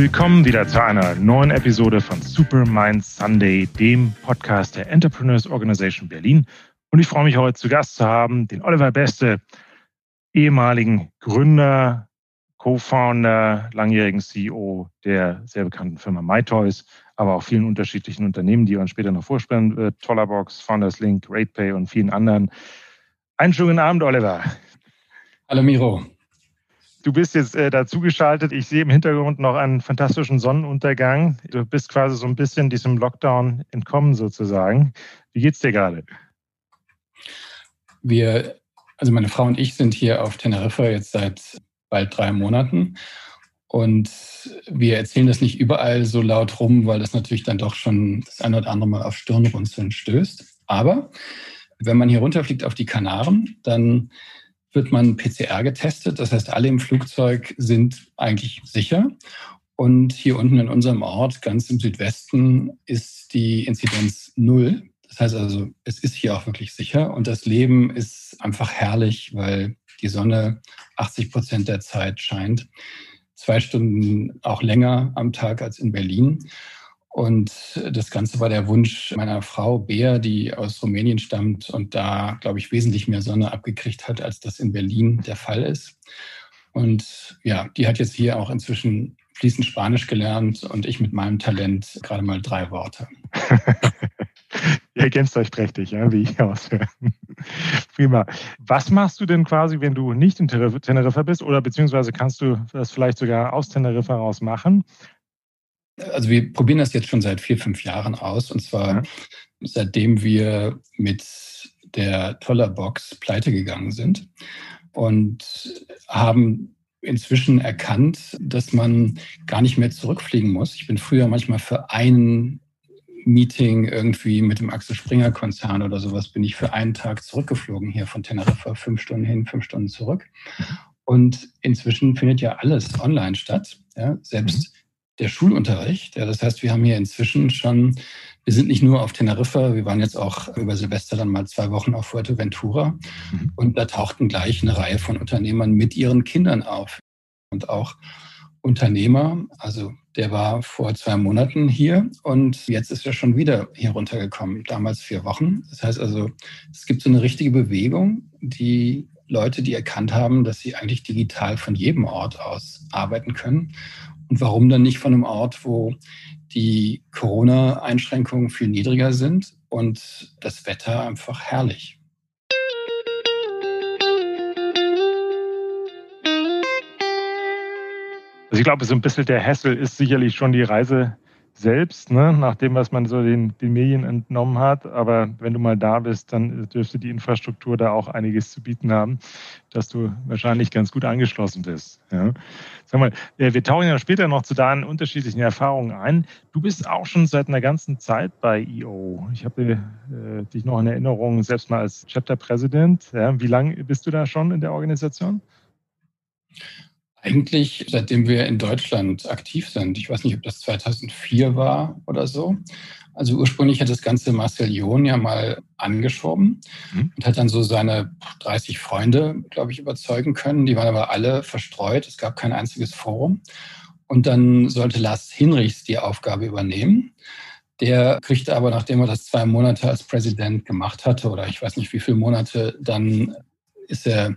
Willkommen wieder zu einer neuen Episode von Supermind Sunday, dem Podcast der Entrepreneurs Organization Berlin. Und ich freue mich heute zu Gast zu haben den Oliver Beste, ehemaligen Gründer, Co-Founder, langjährigen CEO der sehr bekannten Firma MyToys, aber auch vielen unterschiedlichen Unternehmen, die uns später noch vorstellen wird. Tollerbox, Founders Link, RatePay und vielen anderen. Einen schönen Abend, Oliver. Hallo Miro. Du bist jetzt äh, dazugeschaltet. Ich sehe im Hintergrund noch einen fantastischen Sonnenuntergang. Du bist quasi so ein bisschen diesem Lockdown entkommen sozusagen. Wie geht's dir gerade? Wir, also meine Frau und ich sind hier auf Teneriffa jetzt seit bald drei Monaten. Und wir erzählen das nicht überall so laut rum, weil das natürlich dann doch schon das eine oder andere Mal auf Stirnrunzeln stößt. Aber wenn man hier runterfliegt auf die Kanaren, dann wird man PCR getestet. Das heißt, alle im Flugzeug sind eigentlich sicher. Und hier unten in unserem Ort, ganz im Südwesten, ist die Inzidenz null. Das heißt also, es ist hier auch wirklich sicher und das Leben ist einfach herrlich, weil die Sonne 80 Prozent der Zeit scheint. Zwei Stunden auch länger am Tag als in Berlin. Und das Ganze war der Wunsch meiner Frau Bea, die aus Rumänien stammt und da, glaube ich, wesentlich mehr Sonne abgekriegt hat, als das in Berlin der Fall ist. Und ja, die hat jetzt hier auch inzwischen fließend Spanisch gelernt und ich mit meinem Talent gerade mal drei Worte. Ihr ergänzt euch prächtig, ja, wie ich aushöre. Prima. Was machst du denn quasi, wenn du nicht in Teneriffa bist oder beziehungsweise kannst du das vielleicht sogar aus Teneriffa raus machen? Also wir probieren das jetzt schon seit vier, fünf Jahren aus. Und zwar ja. seitdem wir mit der Tollerbox pleite gegangen sind und haben inzwischen erkannt, dass man gar nicht mehr zurückfliegen muss. Ich bin früher manchmal für ein Meeting irgendwie mit dem Axel Springer Konzern oder sowas bin ich für einen Tag zurückgeflogen hier von Teneriffa, fünf Stunden hin, fünf Stunden zurück. Mhm. Und inzwischen findet ja alles online statt. Ja, selbst mhm der Schulunterricht. Ja, das heißt, wir haben hier inzwischen schon, wir sind nicht nur auf Teneriffa, wir waren jetzt auch über Silvester dann mal zwei Wochen auf Fuerteventura mhm. und da tauchten gleich eine Reihe von Unternehmern mit ihren Kindern auf. Und auch Unternehmer, also der war vor zwei Monaten hier und jetzt ist er schon wieder hier runtergekommen, damals vier Wochen. Das heißt also, es gibt so eine richtige Bewegung, die Leute, die erkannt haben, dass sie eigentlich digital von jedem Ort aus arbeiten können und warum dann nicht von einem Ort, wo die Corona-Einschränkungen viel niedriger sind und das Wetter einfach herrlich? Also ich glaube, so ein bisschen der Hessel ist sicherlich schon die Reise selbst, ne, nach dem, was man so den, den Medien entnommen hat. Aber wenn du mal da bist, dann dürfte die Infrastruktur da auch einiges zu bieten haben, dass du wahrscheinlich ganz gut angeschlossen bist. Ja. Sag mal, wir tauchen ja später noch zu deinen unterschiedlichen Erfahrungen ein. Du bist auch schon seit einer ganzen Zeit bei EO. Ich habe äh, dich noch in Erinnerung, selbst mal als Chapter-Präsident. Ja. Wie lange bist du da schon in der Organisation? Eigentlich seitdem wir in Deutschland aktiv sind. Ich weiß nicht, ob das 2004 war oder so. Also ursprünglich hat das ganze Marcel John ja mal angeschoben mhm. und hat dann so seine 30 Freunde, glaube ich, überzeugen können. Die waren aber alle verstreut. Es gab kein einziges Forum. Und dann sollte Lars Hinrichs die Aufgabe übernehmen. Der kriegte aber, nachdem er das zwei Monate als Präsident gemacht hatte, oder ich weiß nicht wie viele Monate, dann ist er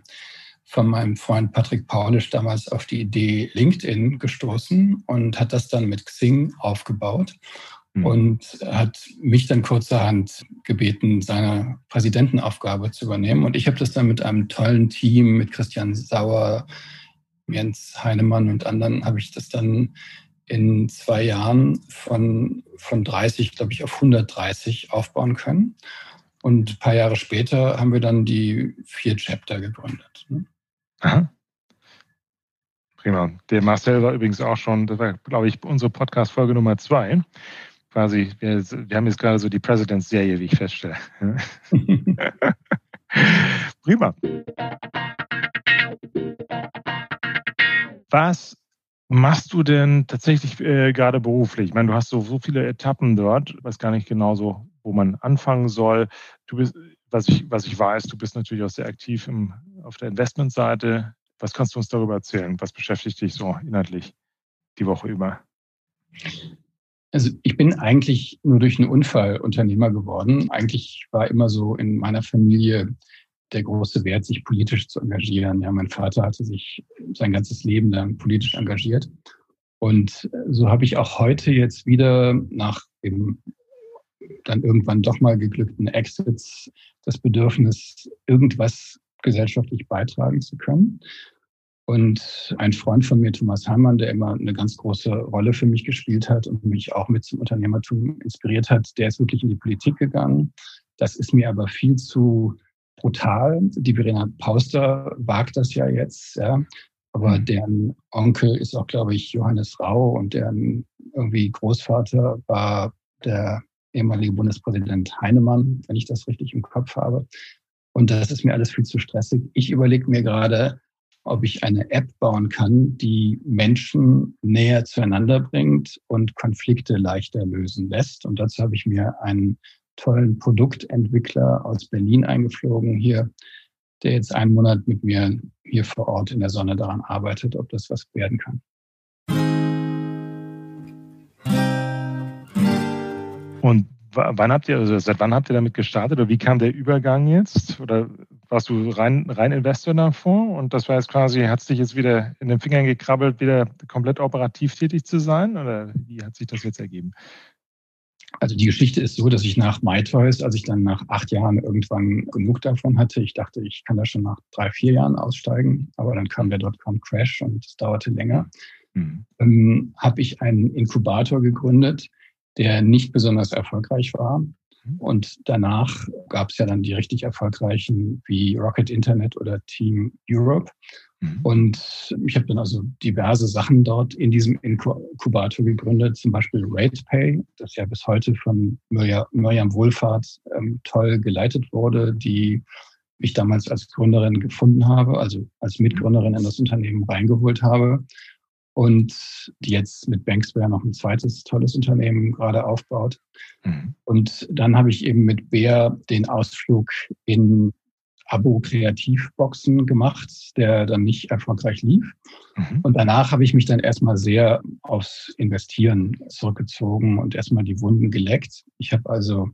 von meinem Freund Patrick Paulisch damals auf die Idee LinkedIn gestoßen und hat das dann mit Xing aufgebaut mhm. und hat mich dann kurzerhand gebeten, seine Präsidentenaufgabe zu übernehmen. Und ich habe das dann mit einem tollen Team, mit Christian Sauer, Jens Heinemann und anderen, habe ich das dann in zwei Jahren von, von 30, glaube ich, auf 130 aufbauen können. Und ein paar Jahre später haben wir dann die vier Chapter gegründet. Aha. Prima. Der Marcel war übrigens auch schon, das war, glaube ich, unsere Podcast-Folge Nummer zwei. Quasi, wir, wir haben jetzt gerade so die Presidents-Serie, wie ich feststelle. Prima. Was machst du denn tatsächlich äh, gerade beruflich? Ich meine, du hast so, so viele Etappen dort, ich weiß gar nicht genau so, wo man anfangen soll. Du bist, was ich, was ich weiß, du bist natürlich auch sehr aktiv im, auf der Investmentseite. Was kannst du uns darüber erzählen? Was beschäftigt dich so inhaltlich die Woche über? Also ich bin eigentlich nur durch einen Unfall Unternehmer geworden. Eigentlich war immer so in meiner Familie der große Wert, sich politisch zu engagieren. Ja, mein Vater hatte sich sein ganzes Leben lang politisch engagiert. Und so habe ich auch heute jetzt wieder nach dem dann irgendwann doch mal geglückten Exits das Bedürfnis, irgendwas gesellschaftlich beitragen zu können. Und ein Freund von mir, Thomas Heimann, der immer eine ganz große Rolle für mich gespielt hat und mich auch mit zum Unternehmertum inspiriert hat, der ist wirklich in die Politik gegangen. Das ist mir aber viel zu brutal. Die Verena Pauster wagt das ja jetzt, ja. Aber mhm. deren Onkel ist auch, glaube ich, Johannes Rau und deren irgendwie Großvater war der ehemalige Bundespräsident Heinemann, wenn ich das richtig im Kopf habe. Und das ist mir alles viel zu stressig. Ich überlege mir gerade, ob ich eine App bauen kann, die Menschen näher zueinander bringt und Konflikte leichter lösen lässt. Und dazu habe ich mir einen tollen Produktentwickler aus Berlin eingeflogen hier, der jetzt einen Monat mit mir hier vor Ort in der Sonne daran arbeitet, ob das was werden kann. Wann habt ihr, also seit wann habt ihr damit gestartet oder wie kam der Übergang jetzt? Oder warst du rein, rein Investor davor und das war jetzt quasi, hat es dich jetzt wieder in den Fingern gekrabbelt, wieder komplett operativ tätig zu sein? Oder wie hat sich das jetzt ergeben? Also die Geschichte ist so, dass ich nach MyToys, als ich dann nach acht Jahren irgendwann genug davon hatte, ich dachte, ich kann da schon nach drei, vier Jahren aussteigen, aber dann kam der Dotcom-Crash und es dauerte länger, mhm. ähm, habe ich einen Inkubator gegründet, der nicht besonders erfolgreich war. Mhm. Und danach gab es ja dann die richtig erfolgreichen wie Rocket Internet oder Team Europe. Mhm. Und ich habe dann also diverse Sachen dort in diesem Inkubator gegründet, zum Beispiel RatePay, das ja bis heute von Mirjam Wohlfahrt ähm, toll geleitet wurde, die ich damals als Gründerin gefunden habe, also als Mitgründerin in das Unternehmen reingeholt habe und die jetzt mit Banksware noch ein zweites tolles Unternehmen gerade aufbaut. Mhm. Und dann habe ich eben mit Bär den Ausflug in Abo-Kreativboxen gemacht, der dann nicht erfolgreich lief. Mhm. Und danach habe ich mich dann erstmal sehr aufs Investieren zurückgezogen und erstmal die Wunden geleckt. Ich habe also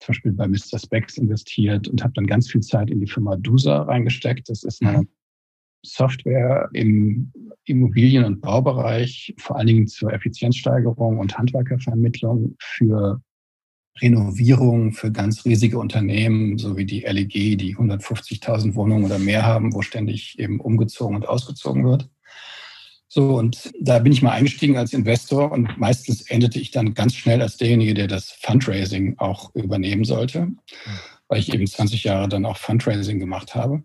zum Beispiel bei Mr. Specs investiert und habe dann ganz viel Zeit in die Firma Dusa reingesteckt. Das ist eine mhm. Software im Immobilien- und Baubereich, vor allen Dingen zur Effizienzsteigerung und Handwerkervermittlung für Renovierung für ganz riesige Unternehmen, so wie die LEG, die 150.000 Wohnungen oder mehr haben, wo ständig eben umgezogen und ausgezogen wird. So, und da bin ich mal eingestiegen als Investor und meistens endete ich dann ganz schnell als derjenige, der das Fundraising auch übernehmen sollte, weil ich eben 20 Jahre dann auch Fundraising gemacht habe.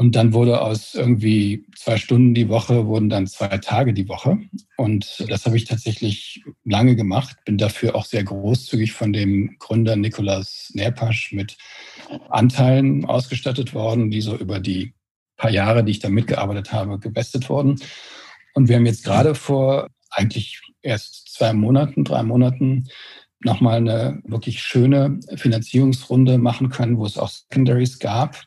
Und dann wurde aus irgendwie zwei Stunden die Woche, wurden dann zwei Tage die Woche. Und das habe ich tatsächlich lange gemacht, bin dafür auch sehr großzügig von dem Gründer Nikolaus Nerpasch mit Anteilen ausgestattet worden, die so über die paar Jahre, die ich da mitgearbeitet habe, gebestet wurden. Und wir haben jetzt gerade vor eigentlich erst zwei Monaten, drei Monaten nochmal eine wirklich schöne Finanzierungsrunde machen können, wo es auch Secondaries gab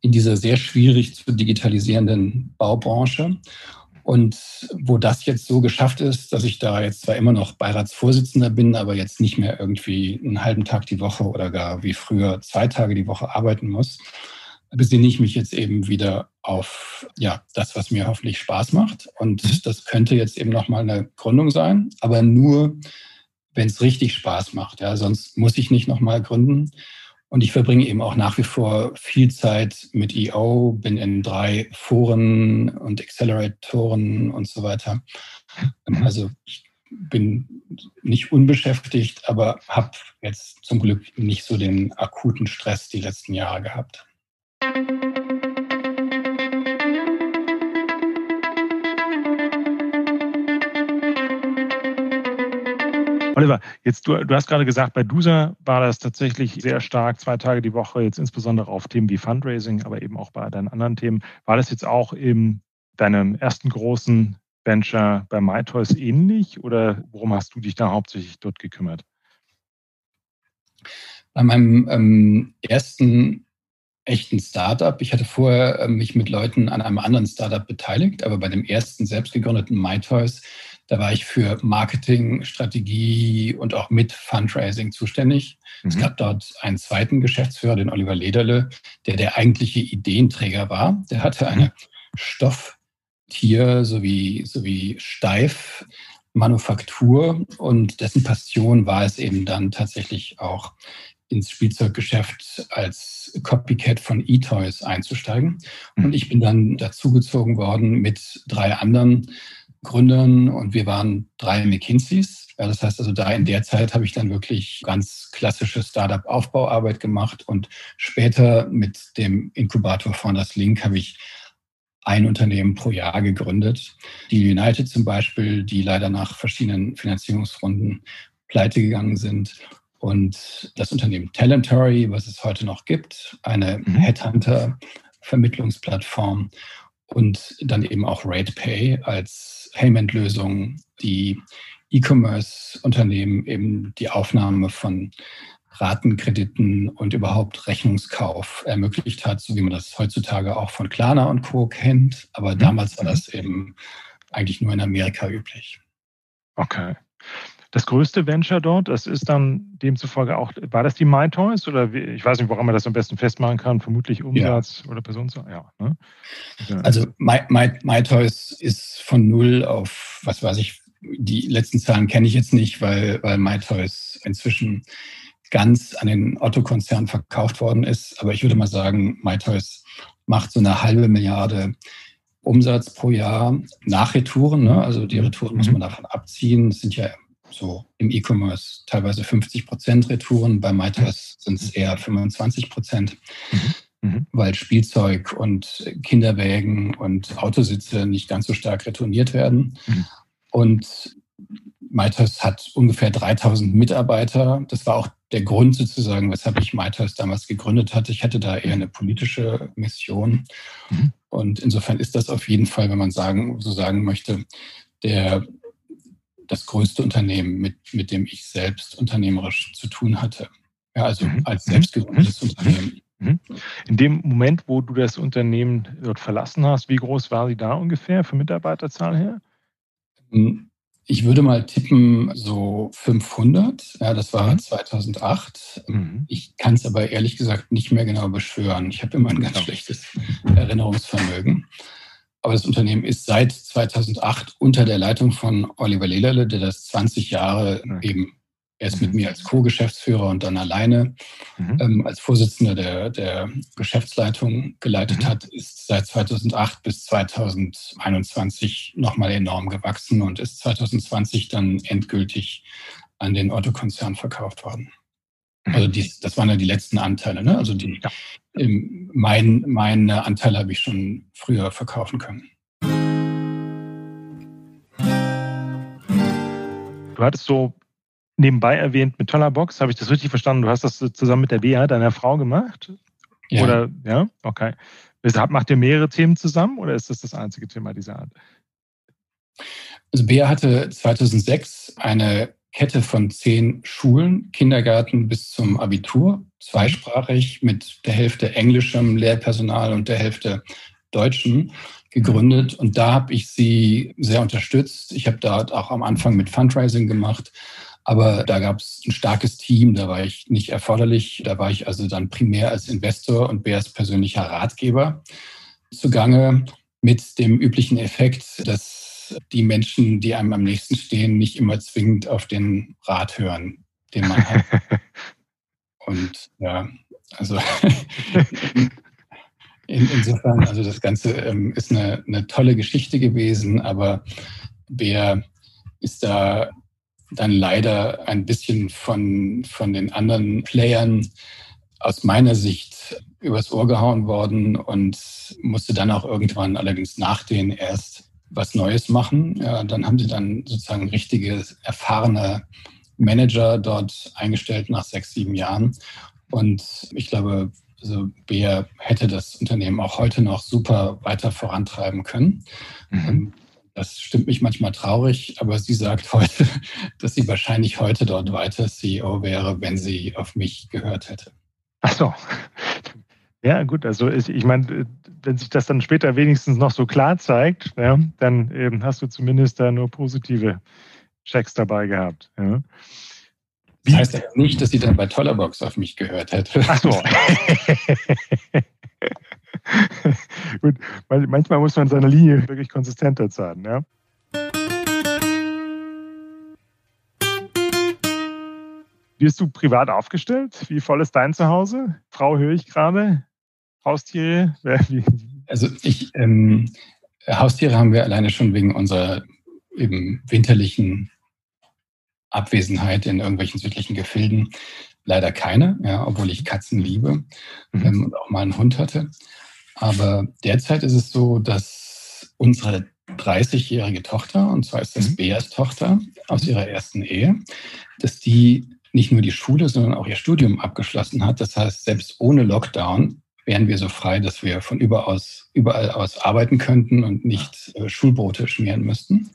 in dieser sehr schwierig zu digitalisierenden Baubranche. Und wo das jetzt so geschafft ist, dass ich da jetzt zwar immer noch Beiratsvorsitzender bin, aber jetzt nicht mehr irgendwie einen halben Tag die Woche oder gar wie früher zwei Tage die Woche arbeiten muss, besinne ich mich jetzt eben wieder auf ja, das, was mir hoffentlich Spaß macht. Und mhm. das könnte jetzt eben nochmal eine Gründung sein, aber nur, wenn es richtig Spaß macht. Ja, sonst muss ich nicht nochmal gründen. Und ich verbringe eben auch nach wie vor viel Zeit mit EO, bin in drei Foren und Acceleratoren und so weiter. Mhm. Also ich bin nicht unbeschäftigt, aber habe jetzt zum Glück nicht so den akuten Stress die letzten Jahre gehabt. Oliver, jetzt du, du hast gerade gesagt, bei DUSA war das tatsächlich sehr stark, zwei Tage die Woche, jetzt insbesondere auf Themen wie Fundraising, aber eben auch bei deinen anderen Themen. War das jetzt auch in deinem ersten großen Venture bei MyToys ähnlich oder worum hast du dich da hauptsächlich dort gekümmert? Bei meinem ähm, ersten echten Startup. Ich hatte vorher äh, mich mit Leuten an einem anderen Startup beteiligt, aber bei dem ersten selbst gegründeten MyToys Da war ich für Marketing, Strategie und auch mit Fundraising zuständig. Mhm. Es gab dort einen zweiten Geschäftsführer, den Oliver Lederle, der der eigentliche Ideenträger war. Der hatte eine Stofftier sowie, sowie Steif Manufaktur und dessen Passion war es eben dann tatsächlich auch ins Spielzeuggeschäft als Copycat von E-Toys einzusteigen. Mhm. Und ich bin dann dazugezogen worden mit drei anderen Gründern und wir waren drei McKinseys. Ja, das heißt also, da in der Zeit habe ich dann wirklich ganz klassische Startup-Aufbauarbeit gemacht und später mit dem Inkubator Founders Link habe ich ein Unternehmen pro Jahr gegründet. Die United zum Beispiel, die leider nach verschiedenen Finanzierungsrunden pleite gegangen sind. Und das Unternehmen Talentory, was es heute noch gibt, eine mhm. Headhunter-Vermittlungsplattform und dann eben auch RatePay als Payment-Lösung, die E-Commerce-Unternehmen eben die Aufnahme von Ratenkrediten und überhaupt Rechnungskauf ermöglicht hat, so wie man das heutzutage auch von Klarna und Co. kennt. Aber mhm. damals war das eben eigentlich nur in Amerika üblich. Okay. Das größte Venture dort, das ist dann demzufolge auch, war das die MyToys oder wie, ich weiß nicht, woran man das am besten festmachen kann, vermutlich Umsatz ja. oder Personenzahl? Ja, ne? Also My, My, MyToys ist von null auf, was weiß ich, die letzten Zahlen kenne ich jetzt nicht, weil, weil MyToys inzwischen ganz an den Otto-Konzern verkauft worden ist. Aber ich würde mal sagen, MyToys macht so eine halbe Milliarde Umsatz pro Jahr nach Retouren. Ne? Also die Retouren muss mhm. man davon abziehen. Es sind ja so im E-Commerce teilweise 50 Prozent Retouren. Bei MyToys sind es eher 25 Prozent. Mhm. Mhm. weil Spielzeug und Kinderwägen und Autositze nicht ganz so stark retourniert werden. Mhm. Und MyToys hat ungefähr 3000 Mitarbeiter. Das war auch der Grund sozusagen, weshalb ich MyToys damals gegründet hatte. Ich hatte da eher eine politische Mission. Mhm. Und insofern ist das auf jeden Fall, wenn man sagen, so sagen möchte, der, das größte Unternehmen, mit, mit dem ich selbst unternehmerisch zu tun hatte. Ja, also mhm. als mhm. selbstgegründetes mhm. Unternehmen. Mhm. In dem Moment, wo du das Unternehmen dort verlassen hast, wie groß war sie da ungefähr für Mitarbeiterzahl her? Hm, ich würde mal tippen, so 500. Ja, das war 2008. Mhm. mhm. Ich kann es aber ehrlich gesagt nicht mehr genau beschwören. Ich habe immer ein ganz schlechtes Erinnerungsvermögen. Aber das Unternehmen ist seit 2008 unter der Leitung von Oliver Lederle, der das 20 Jahre mhm. eben erst mit mir als Co-Geschäftsführer und dann alleine mhm. ähm, als Vorsitzender der, der Geschäftsleitung geleitet mhm. hat, ist seit 2008 bis 2021 nochmal enorm gewachsen und ist 2020 dann endgültig an den Otto-Konzern verkauft worden. Also dies, das waren ja die letzten Anteile. Ne? Also die, ja. mein, meine Anteile habe ich schon früher verkaufen können. Du hattest so nebenbei erwähnt mit toller Box. Habe ich das richtig verstanden? Du hast das zusammen mit der Bea, deiner Frau, gemacht? Ja. Oder, ja, okay. Macht ihr mehrere Themen zusammen oder ist das das einzige Thema dieser Art? Also Bea hatte 2006 eine Kette von zehn Schulen, Kindergarten bis zum Abitur, zweisprachig mit der Hälfte englischem Lehrpersonal und der Hälfte deutschen gegründet. Und da habe ich sie sehr unterstützt. Ich habe dort auch am Anfang mit Fundraising gemacht aber da gab es ein starkes Team, da war ich nicht erforderlich. Da war ich also dann primär als Investor und als persönlicher Ratgeber zugange mit dem üblichen Effekt, dass die Menschen, die einem am nächsten stehen, nicht immer zwingend auf den Rat hören, den man hat. und ja, also in, insofern, also das Ganze ähm, ist eine, eine tolle Geschichte gewesen, aber wer ist da dann leider ein bisschen von, von den anderen Playern aus meiner Sicht übers Ohr gehauen worden und musste dann auch irgendwann allerdings nach denen erst was Neues machen. Ja, dann haben sie dann sozusagen richtige, erfahrene Manager dort eingestellt nach sechs, sieben Jahren. Und ich glaube, also Bea hätte das Unternehmen auch heute noch super weiter vorantreiben können. Mhm. Ähm, das stimmt mich manchmal traurig, aber sie sagt heute, dass sie wahrscheinlich heute dort weiter CEO wäre, wenn sie auf mich gehört hätte. Ach so. Ja, gut, also ich, ich meine, wenn sich das dann später wenigstens noch so klar zeigt, ja, dann ähm, hast du zumindest da nur positive Checks dabei gehabt. Ja. Das heißt ja nicht, dass sie dann bei Tollerbox auf mich gehört hätte. Ach so. Gut, manchmal muss man seine Linie wirklich konsistenter zahlen. Ja? Bist du privat aufgestellt? Wie voll ist dein Zuhause? Frau höre ich gerade. Haustiere? Also ich, ähm, Haustiere haben wir alleine schon wegen unserer eben winterlichen Abwesenheit in irgendwelchen südlichen Gefilden. Leider keine, ja, obwohl ich Katzen liebe mhm. ähm, und auch mal einen Hund hatte. Aber derzeit ist es so, dass unsere 30-jährige Tochter, und zwar ist das mhm. Beas Tochter aus ihrer ersten Ehe, dass die nicht nur die Schule, sondern auch ihr Studium abgeschlossen hat. Das heißt, selbst ohne Lockdown wären wir so frei, dass wir von überaus, überall aus arbeiten könnten und nicht äh, Schulbrote schmieren müssten.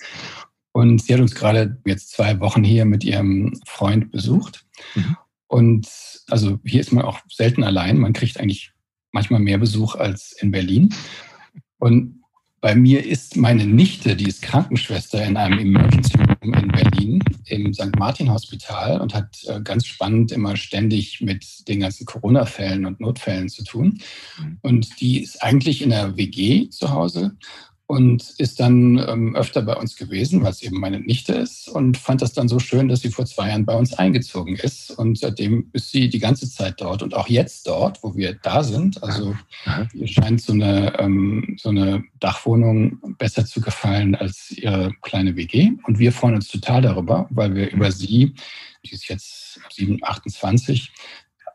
Und sie hat uns gerade jetzt zwei Wochen hier mit ihrem Freund besucht. Mhm. Und also hier ist man auch selten allein. Man kriegt eigentlich manchmal mehr Besuch als in Berlin. Und bei mir ist meine Nichte, die ist Krankenschwester in einem Emergency Room in Berlin im St. Martin Hospital und hat äh, ganz spannend immer ständig mit den ganzen Corona-Fällen und Notfällen zu tun. Mhm. Und die ist eigentlich in der WG zu Hause und ist dann ähm, öfter bei uns gewesen, weil es eben meine Nichte ist und fand das dann so schön, dass sie vor zwei Jahren bei uns eingezogen ist und seitdem ist sie die ganze Zeit dort und auch jetzt dort, wo wir da sind. Also ihr scheint so eine, ähm, so eine Dachwohnung besser zu gefallen als ihre kleine WG und wir freuen uns total darüber, weil wir über sie, die ist jetzt 7, 28,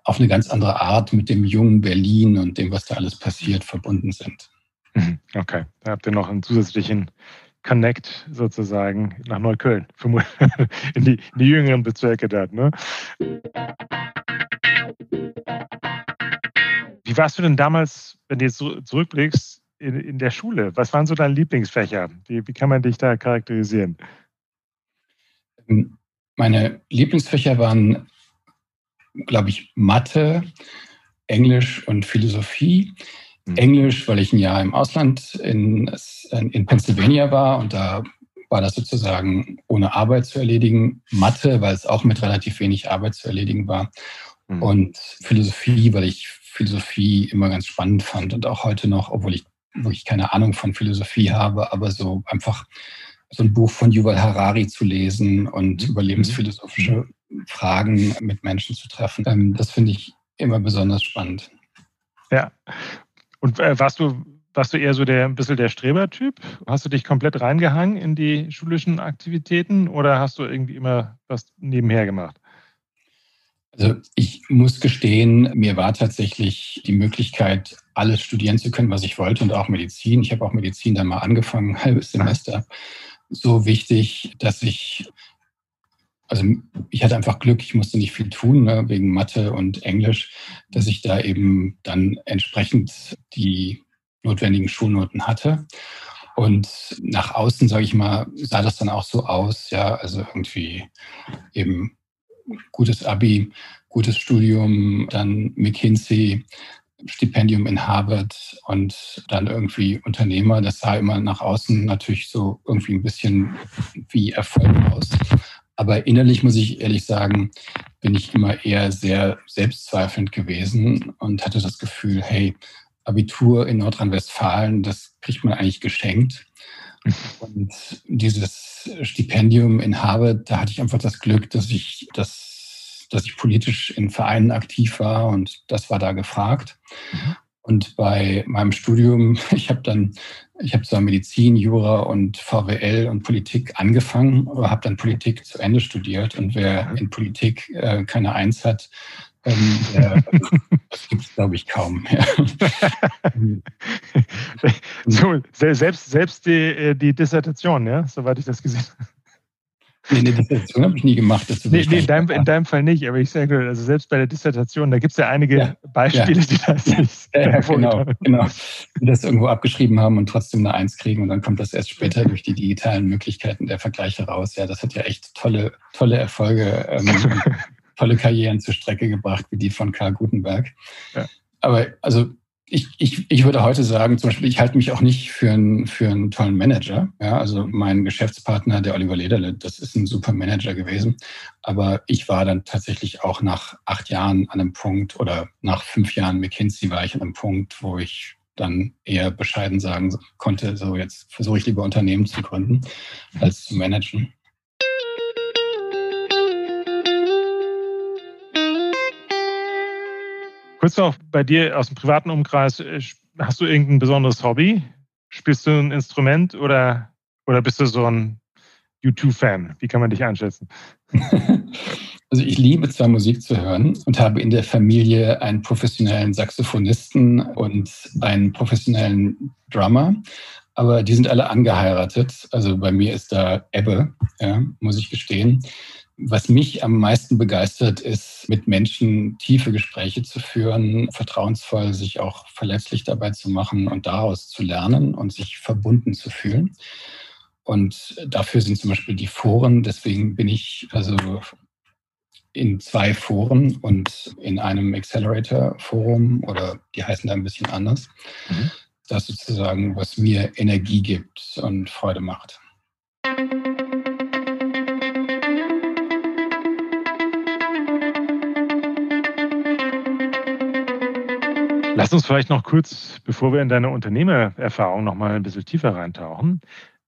auf eine ganz andere Art mit dem jungen Berlin und dem, was da alles passiert, verbunden sind. Mhm. Okay, da habt ihr noch einen zusätzlichen Connect sozusagen nach Neukölln, in die, in die jüngeren Bezirke dort. Ne? Wie warst du denn damals, wenn du jetzt zurückblickst, in, in der Schule? Was waren so deine Lieblingsfächer? Wie, wie kann man dich da charakterisieren? Meine Lieblingsfächer waren, glaube ich, Mathe, Englisch und Philosophie. Mhm. Englisch, weil ich ein Jahr im Ausland in, in Pennsylvania war und da war das sozusagen ohne Arbeit zu erledigen. Mathe, weil es auch mit relativ wenig Arbeit zu erledigen war. Mhm. Und Philosophie, weil ich Philosophie immer ganz spannend fand und auch heute noch, obwohl ich wirklich keine Ahnung von Philosophie habe, aber so einfach so ein Buch von Yuval Harari zu lesen und mhm. über lebensphilosophische Fragen mit Menschen zu treffen, ähm, das finde ich immer besonders spannend. Ja, und äh, warst du warst du eher so der ein bisschen der Strebertyp? Hast du dich komplett reingehangen in die schulischen Aktivitäten oder hast du irgendwie immer was nebenher gemacht? Also ich muss gestehen, mir war tatsächlich die Möglichkeit, alles studieren zu können, was ich wollte und auch Medizin. Ich habe auch Medizin dann mal angefangen, ein halbes Semester. So wichtig, dass ich also ich hatte einfach Glück, ich musste nicht viel tun, ne, wegen Mathe und Englisch, dass ich da eben dann entsprechend die notwendigen Schulnoten hatte. Und nach außen, sage ich mal, sah das dann auch so aus, ja, also irgendwie eben gutes Abi, gutes Studium, dann McKinsey, Stipendium in Harvard und dann irgendwie Unternehmer. Das sah immer nach außen natürlich so irgendwie ein bisschen wie Erfolg aus. Aber innerlich muss ich ehrlich sagen, bin ich immer eher sehr selbstzweifelnd gewesen und hatte das Gefühl, hey, Abitur in Nordrhein-Westfalen, das kriegt man eigentlich geschenkt. Und dieses Stipendium in Harvard, da hatte ich einfach das Glück, dass ich, dass, dass ich politisch in Vereinen aktiv war und das war da gefragt. Mhm. Und bei meinem Studium, ich habe dann, ich habe zwar Medizin, Jura und VWL und Politik angefangen, aber habe dann Politik zu Ende studiert. Und wer in Politik äh, keine Eins hat, ähm, der, das gibt es, glaube ich, kaum. so, selbst, selbst die, äh, die Dissertation, ja, soweit ich das gesehen habe. Nee, eine Dissertation habe ich nie gemacht. Nee, nee in, deinem, in, deinem, Fall nicht, aber ich sage, also selbst bei der Dissertation, da gibt es ja einige ja, Beispiele, ja. die das nicht ja, genau, genau. Die das irgendwo abgeschrieben haben und trotzdem eine Eins kriegen und dann kommt das erst später durch die digitalen Möglichkeiten der Vergleiche raus. Ja, das hat ja echt tolle, tolle Erfolge, ähm, tolle Karrieren zur Strecke gebracht, wie die von Karl Gutenberg. Aber also ich, ich, ich würde heute sagen, zum Beispiel, ich halte mich auch nicht für einen, für einen tollen Manager. Ja, also mein Geschäftspartner, der Oliver Lederle, das ist ein super Manager gewesen. Aber ich war dann tatsächlich auch nach acht Jahren an einem Punkt oder nach fünf Jahren McKinsey war ich an einem Punkt, wo ich dann eher bescheiden sagen konnte, so jetzt versuche ich lieber Unternehmen zu gründen, als zu managen. Kurz noch bei dir aus dem privaten Umkreis, äh, hast du irgendein besonderes Hobby? Spielst du ein Instrument oder, oder bist du so ein U2-Fan? Wie kann man dich einschätzen? Also ich liebe zwar Musik zu hören und habe in der Familie einen professionellen Saxophonisten und einen professionellen Drummer, aber die sind alle angeheiratet. Also bei mir ist da Ebbe, ja, muss ich gestehen. Was mich am meisten begeistert, ist, mit Menschen tiefe Gespräche zu führen, vertrauensvoll sich auch verletzlich dabei zu machen und daraus zu lernen und sich verbunden zu fühlen. Und dafür sind zum Beispiel die Foren. Deswegen bin ich also in zwei Foren und in einem Accelerator-Forum oder die heißen da ein bisschen anders. Mhm. Das sozusagen, was mir Energie gibt und Freude macht. Lass uns vielleicht noch kurz, bevor wir in deine Unternehmererfahrung noch mal ein bisschen tiefer reintauchen,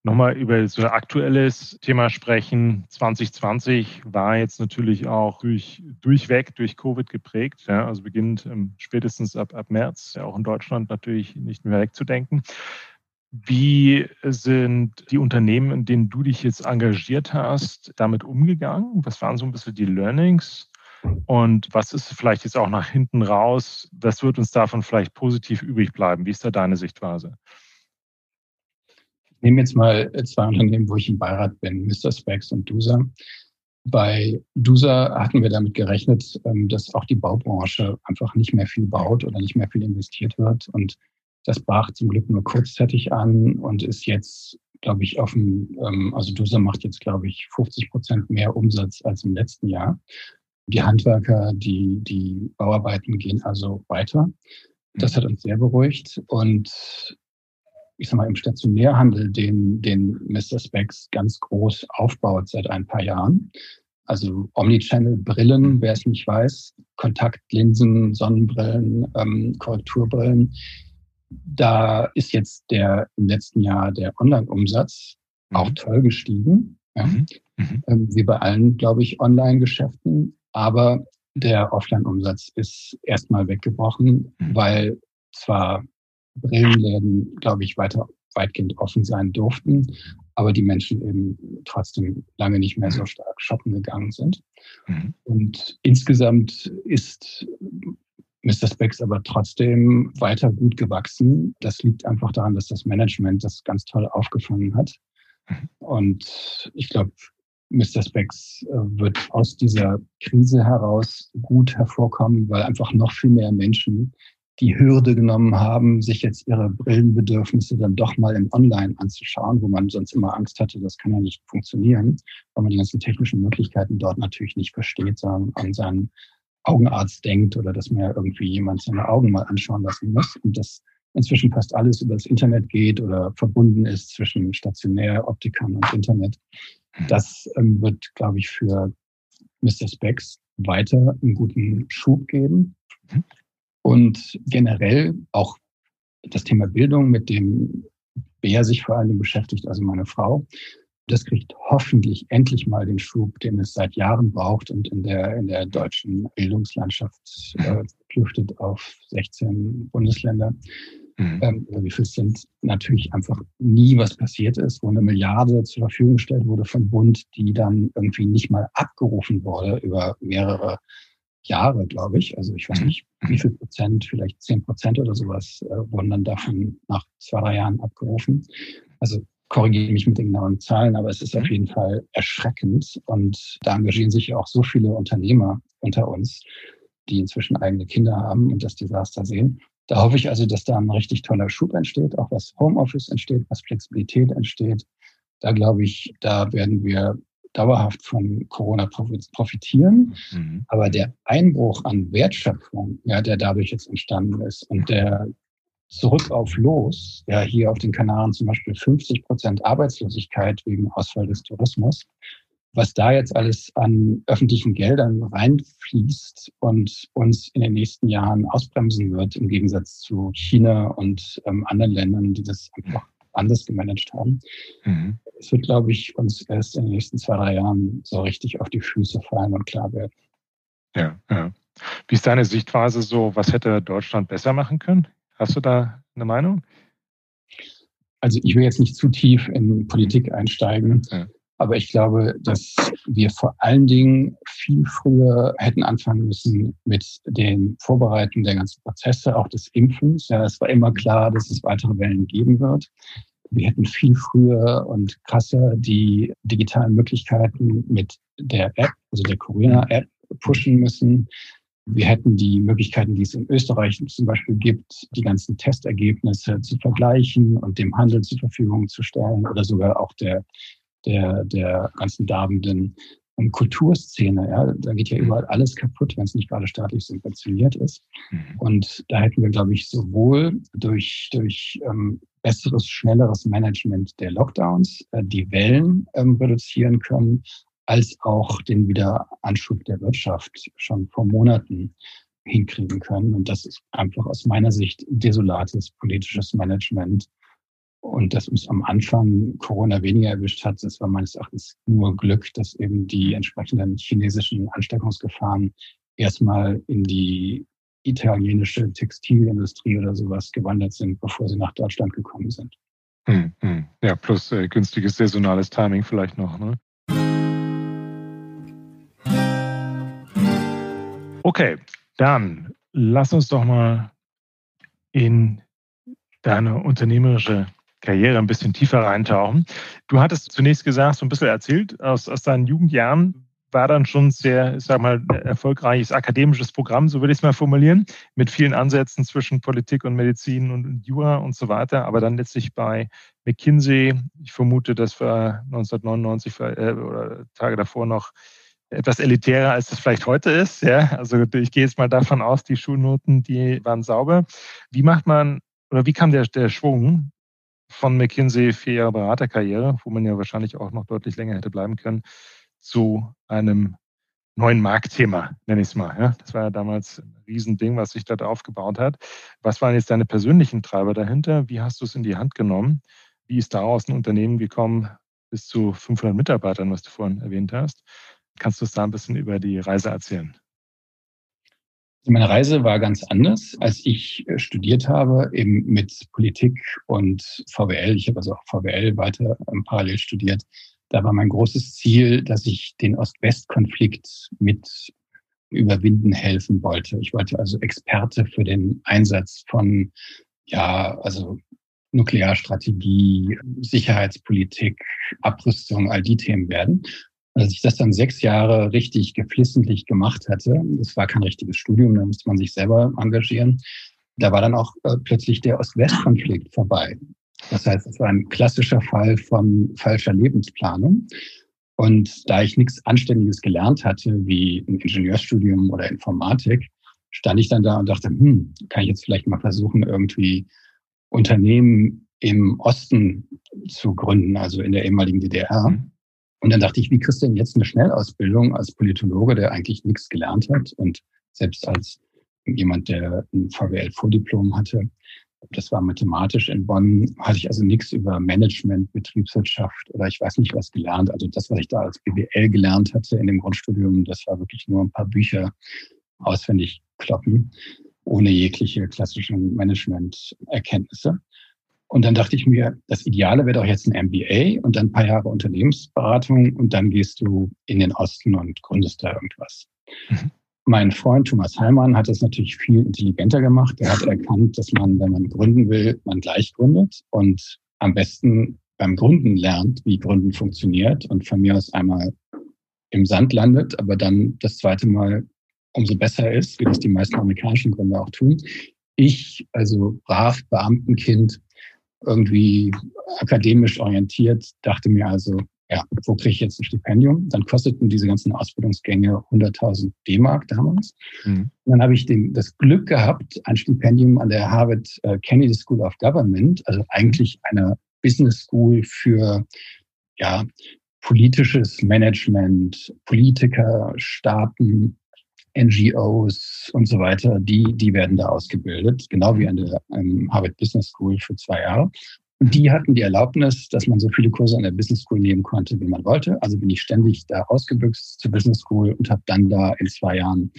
noch mal über so ein aktuelles Thema sprechen. 2020 war jetzt natürlich auch durch, durchweg durch Covid geprägt, ja, also beginnt ähm, spätestens ab, ab März, ja auch in Deutschland natürlich nicht mehr wegzudenken. Wie sind die Unternehmen, in denen du dich jetzt engagiert hast, damit umgegangen? Was waren so ein bisschen die Learnings? Und was ist vielleicht jetzt auch nach hinten raus? Was wird uns davon vielleicht positiv übrig bleiben? Wie ist da deine Sichtweise? Ich nehme jetzt mal zwei Unternehmen, wo ich im Beirat bin, Mr. Specs und DUSA. Bei DUSA hatten wir damit gerechnet, ähm, dass auch die Baubranche einfach nicht mehr viel baut oder nicht mehr viel investiert wird. Und das brach zum Glück nur kurzzeitig an und ist jetzt, glaube ich, dem, ähm, also DUSA macht jetzt, glaube ich, 50 Prozent mehr Umsatz als im letzten Jahr. Die Handwerker, die, die Bauarbeiten gehen also weiter. Das hat uns sehr beruhigt. Und ich sag mal, im Stationärhandel, den, den Mr. Specs ganz groß aufbaut seit ein paar Jahren. Also Omnichannel-Brillen, wer es nicht weiß, Kontaktlinsen, Sonnenbrillen, ähm, Korrekturbrillen. Da ist jetzt der im letzten Jahr der Online-Umsatz mhm. auch toll gestiegen. Ja. Mhm. Mhm. Ähm, wie bei allen, glaube ich, Online-Geschäften. Aber der Offline-Umsatz ist erstmal weggebrochen, mhm. weil zwar Brillenläden, glaube ich, weiter weitgehend offen sein durften, aber die Menschen eben trotzdem lange nicht mehr so stark shoppen gegangen sind. Mhm. Und insgesamt ist Mr. Specs aber trotzdem weiter gut gewachsen. Das liegt einfach daran, dass das Management das ganz toll aufgefangen hat. Mhm. Und ich glaube, Mr. Specs äh, wird aus dieser Krise heraus gut hervorkommen, weil einfach noch viel mehr Menschen die Hürde genommen haben, sich jetzt ihre Brillenbedürfnisse dann doch mal im Online anzuschauen, wo man sonst immer Angst hatte, das kann ja nicht funktionieren, weil man die ganzen technischen Möglichkeiten dort natürlich nicht versteht, sondern an seinen Augenarzt denkt oder dass man ja irgendwie jemand seine Augen mal anschauen lassen muss und das inzwischen fast alles über das Internet geht oder verbunden ist zwischen Stationäroptikern und Internet. Mhm. Das ähm, wird, glaube ich, für Mr. Specs weiter einen guten Schub geben. Mhm. Und generell auch das Thema Bildung, mit dem Bea sich vor allem beschäftigt, also meine Frau, das kriegt hoffentlich endlich mal den Schub, den es seit Jahren braucht und in der, in der deutschen Bildungslandschaft äh, klüftet auf 16 Bundesländer. Mhm. Ähm, wie viel sind natürlich einfach nie was passiert ist, wo eine Milliarde zur Verfügung gestellt wurde vom Bund, die dann irgendwie nicht mal abgerufen wurde über mehrere Jahre, glaube ich. Also ich weiß mhm. nicht, wie viel Prozent, vielleicht zehn Prozent oder sowas, äh, wurden dann davon nach zwei, drei Jahren abgerufen. Also korrigiere mich mit den genauen Zahlen, aber es ist auf mhm. jeden Fall erschreckend. Und da engagieren sich ja auch so viele Unternehmer unter uns, die inzwischen eigene Kinder haben und das Desaster sehen. Da hoffe ich also, dass da ein richtig toller Schub entsteht, auch was Homeoffice entsteht, was Flexibilität entsteht. Da glaube ich, da werden wir dauerhaft von Corona profitieren. Mhm. Aber der Einbruch an Wertschöpfung, ja, der dadurch jetzt entstanden ist und der zurück auf los, ja hier auf den Kanaren zum Beispiel 50 Prozent Arbeitslosigkeit wegen Ausfall des Tourismus, was da jetzt alles an öffentlichen Geldern reinfließt und uns in den nächsten Jahren ausbremsen wird, im Gegensatz zu China und ähm, anderen Ländern, die das einfach anders gemanagt haben. Mhm. Es wird, glaube ich, uns erst in den nächsten zwei, drei Jahren so richtig auf die Füße fallen und klar werden. Ja, ja. Wie ist deine Sichtweise so? Was hätte Deutschland besser machen können? Hast du da eine Meinung? Also ich will jetzt nicht zu tief in Politik einsteigen, ja. Aber ich glaube, dass wir vor allen Dingen viel früher hätten anfangen müssen mit dem Vorbereiten der ganzen Prozesse, auch des Impfens. Ja, es war immer klar, dass es weitere Wellen geben wird. Wir hätten viel früher und krasser die digitalen Möglichkeiten mit der App, also der Corona-App, pushen müssen. Wir hätten die Möglichkeiten, die es in Österreich zum Beispiel gibt, die ganzen Testergebnisse zu vergleichen und dem Handel zur Verfügung zu stellen oder sogar auch der, der, der ganzen darbenden um Kulturszene. Ja, da geht ja mhm. überall alles kaputt, wenn es nicht gerade staatlich subventioniert ist. Mhm. Und da hätten wir, glaube ich, sowohl durch, durch ähm, besseres, schnelleres Management der Lockdowns äh, die Wellen ähm, reduzieren können, als auch den Wiederanschub der Wirtschaft schon vor Monaten hinkriegen können. Und das ist einfach aus meiner Sicht desolates politisches Management. Und dass uns am Anfang Corona weniger erwischt hat, das war meines Erachtens nur Glück, dass eben die entsprechenden chinesischen Ansteckungsgefahren erstmal in die italienische Textilindustrie oder sowas gewandert sind, bevor sie nach Deutschland gekommen sind. Hm, hm. Ja, plus äh, günstiges saisonales Timing vielleicht noch. Ne? Okay, dann lass uns doch mal in deine unternehmerische Karriere ein bisschen tiefer reintauchen. Du hattest zunächst gesagt, so ein bisschen erzählt, aus, aus deinen Jugendjahren war dann schon sehr, ich sag mal, erfolgreiches akademisches Programm, so würde ich es mal formulieren, mit vielen Ansätzen zwischen Politik und Medizin und Jura und so weiter, aber dann letztlich bei McKinsey, ich vermute, das war 1999 äh, oder Tage davor noch etwas elitärer, als das vielleicht heute ist. Ja, also ich gehe jetzt mal davon aus, die Schulnoten, die waren sauber. Wie macht man oder wie kam der, der Schwung von McKinsey vier Jahre Beraterkarriere, wo man ja wahrscheinlich auch noch deutlich länger hätte bleiben können, zu einem neuen Marktthema, nenne ich es mal. Ja, das war ja damals ein Riesending, was sich da aufgebaut hat. Was waren jetzt deine persönlichen Treiber dahinter? Wie hast du es in die Hand genommen? Wie ist daraus ein Unternehmen gekommen bis zu 500 Mitarbeitern, was du vorhin erwähnt hast? Kannst du uns da ein bisschen über die Reise erzählen? Meine Reise war ganz anders, als ich äh, studiert habe, eben mit Politik und VWL. Ich habe also auch VWL weiter ähm, parallel studiert. Da war mein großes Ziel, dass ich den Ost-West-Konflikt mit überwinden helfen wollte. Ich wollte also Experte für den Einsatz von, ja, also Nuklearstrategie, Sicherheitspolitik, Abrüstung, all die Themen werden. Als ich das dann sechs Jahre richtig geflissentlich gemacht hatte, das war kein richtiges Studium, da musste man sich selber engagieren, da war dann auch äh, plötzlich der Ost-West-Konflikt vorbei. Das heißt, es war ein klassischer Fall von falscher Lebensplanung. Und da ich nichts Anständiges gelernt hatte, wie ein Ingenieurstudium oder Informatik, stand ich dann da und dachte, hm, kann ich jetzt vielleicht mal versuchen, irgendwie Unternehmen im Osten zu gründen, also in der ehemaligen DDR. Und dann dachte ich, wie kriegst du denn jetzt eine Schnellausbildung als Politologe, der eigentlich nichts gelernt hat und selbst als jemand, der ein VWL-Vordiplom hatte, das war mathematisch in Bonn, hatte ich also nichts über Management, Betriebswirtschaft oder ich weiß nicht was gelernt. Also das, was ich da als BWL gelernt hatte in dem Grundstudium, das war wirklich nur ein paar Bücher auswendig kloppen, ohne jegliche klassischen Management-Erkenntnisse. Und dann dachte ich mir, das Ideale wäre doch jetzt ein MBA und dann ein paar Jahre Unternehmensberatung und dann gehst du in den Osten und gründest da irgendwas. Mhm. Mein Freund Thomas Heimann hat das natürlich viel intelligenter gemacht. Er hat erkannt, dass man, wenn man gründen will, man gleich gründet und am besten beim Gründen lernt, wie Gründen funktioniert und von mir aus einmal im Sand landet, aber dann das zweite Mal umso besser ist, wie das die meisten amerikanischen Gründer auch tun. Ich, also brav Beamtenkind, irgendwie akademisch orientiert, dachte mir also, ja, wo kriege ich jetzt ein Stipendium? Dann kosteten diese ganzen Ausbildungsgänge 100.000 D-Mark damals. Mhm. Und dann habe ich den, das Glück gehabt, ein Stipendium an der Harvard äh, Kennedy School of Government, also eigentlich eine Business School für ja, politisches Management, Politiker, Staaten, NGOs und so weiter, die, die werden da ausgebildet, genau wie an der ähm, Harvard Business School für zwei Jahre. Und die hatten die Erlaubnis, dass man so viele Kurse an der Business School nehmen konnte, wie man wollte. Also bin ich ständig da ausgebüxt zur Business School und habe dann da in zwei Jahren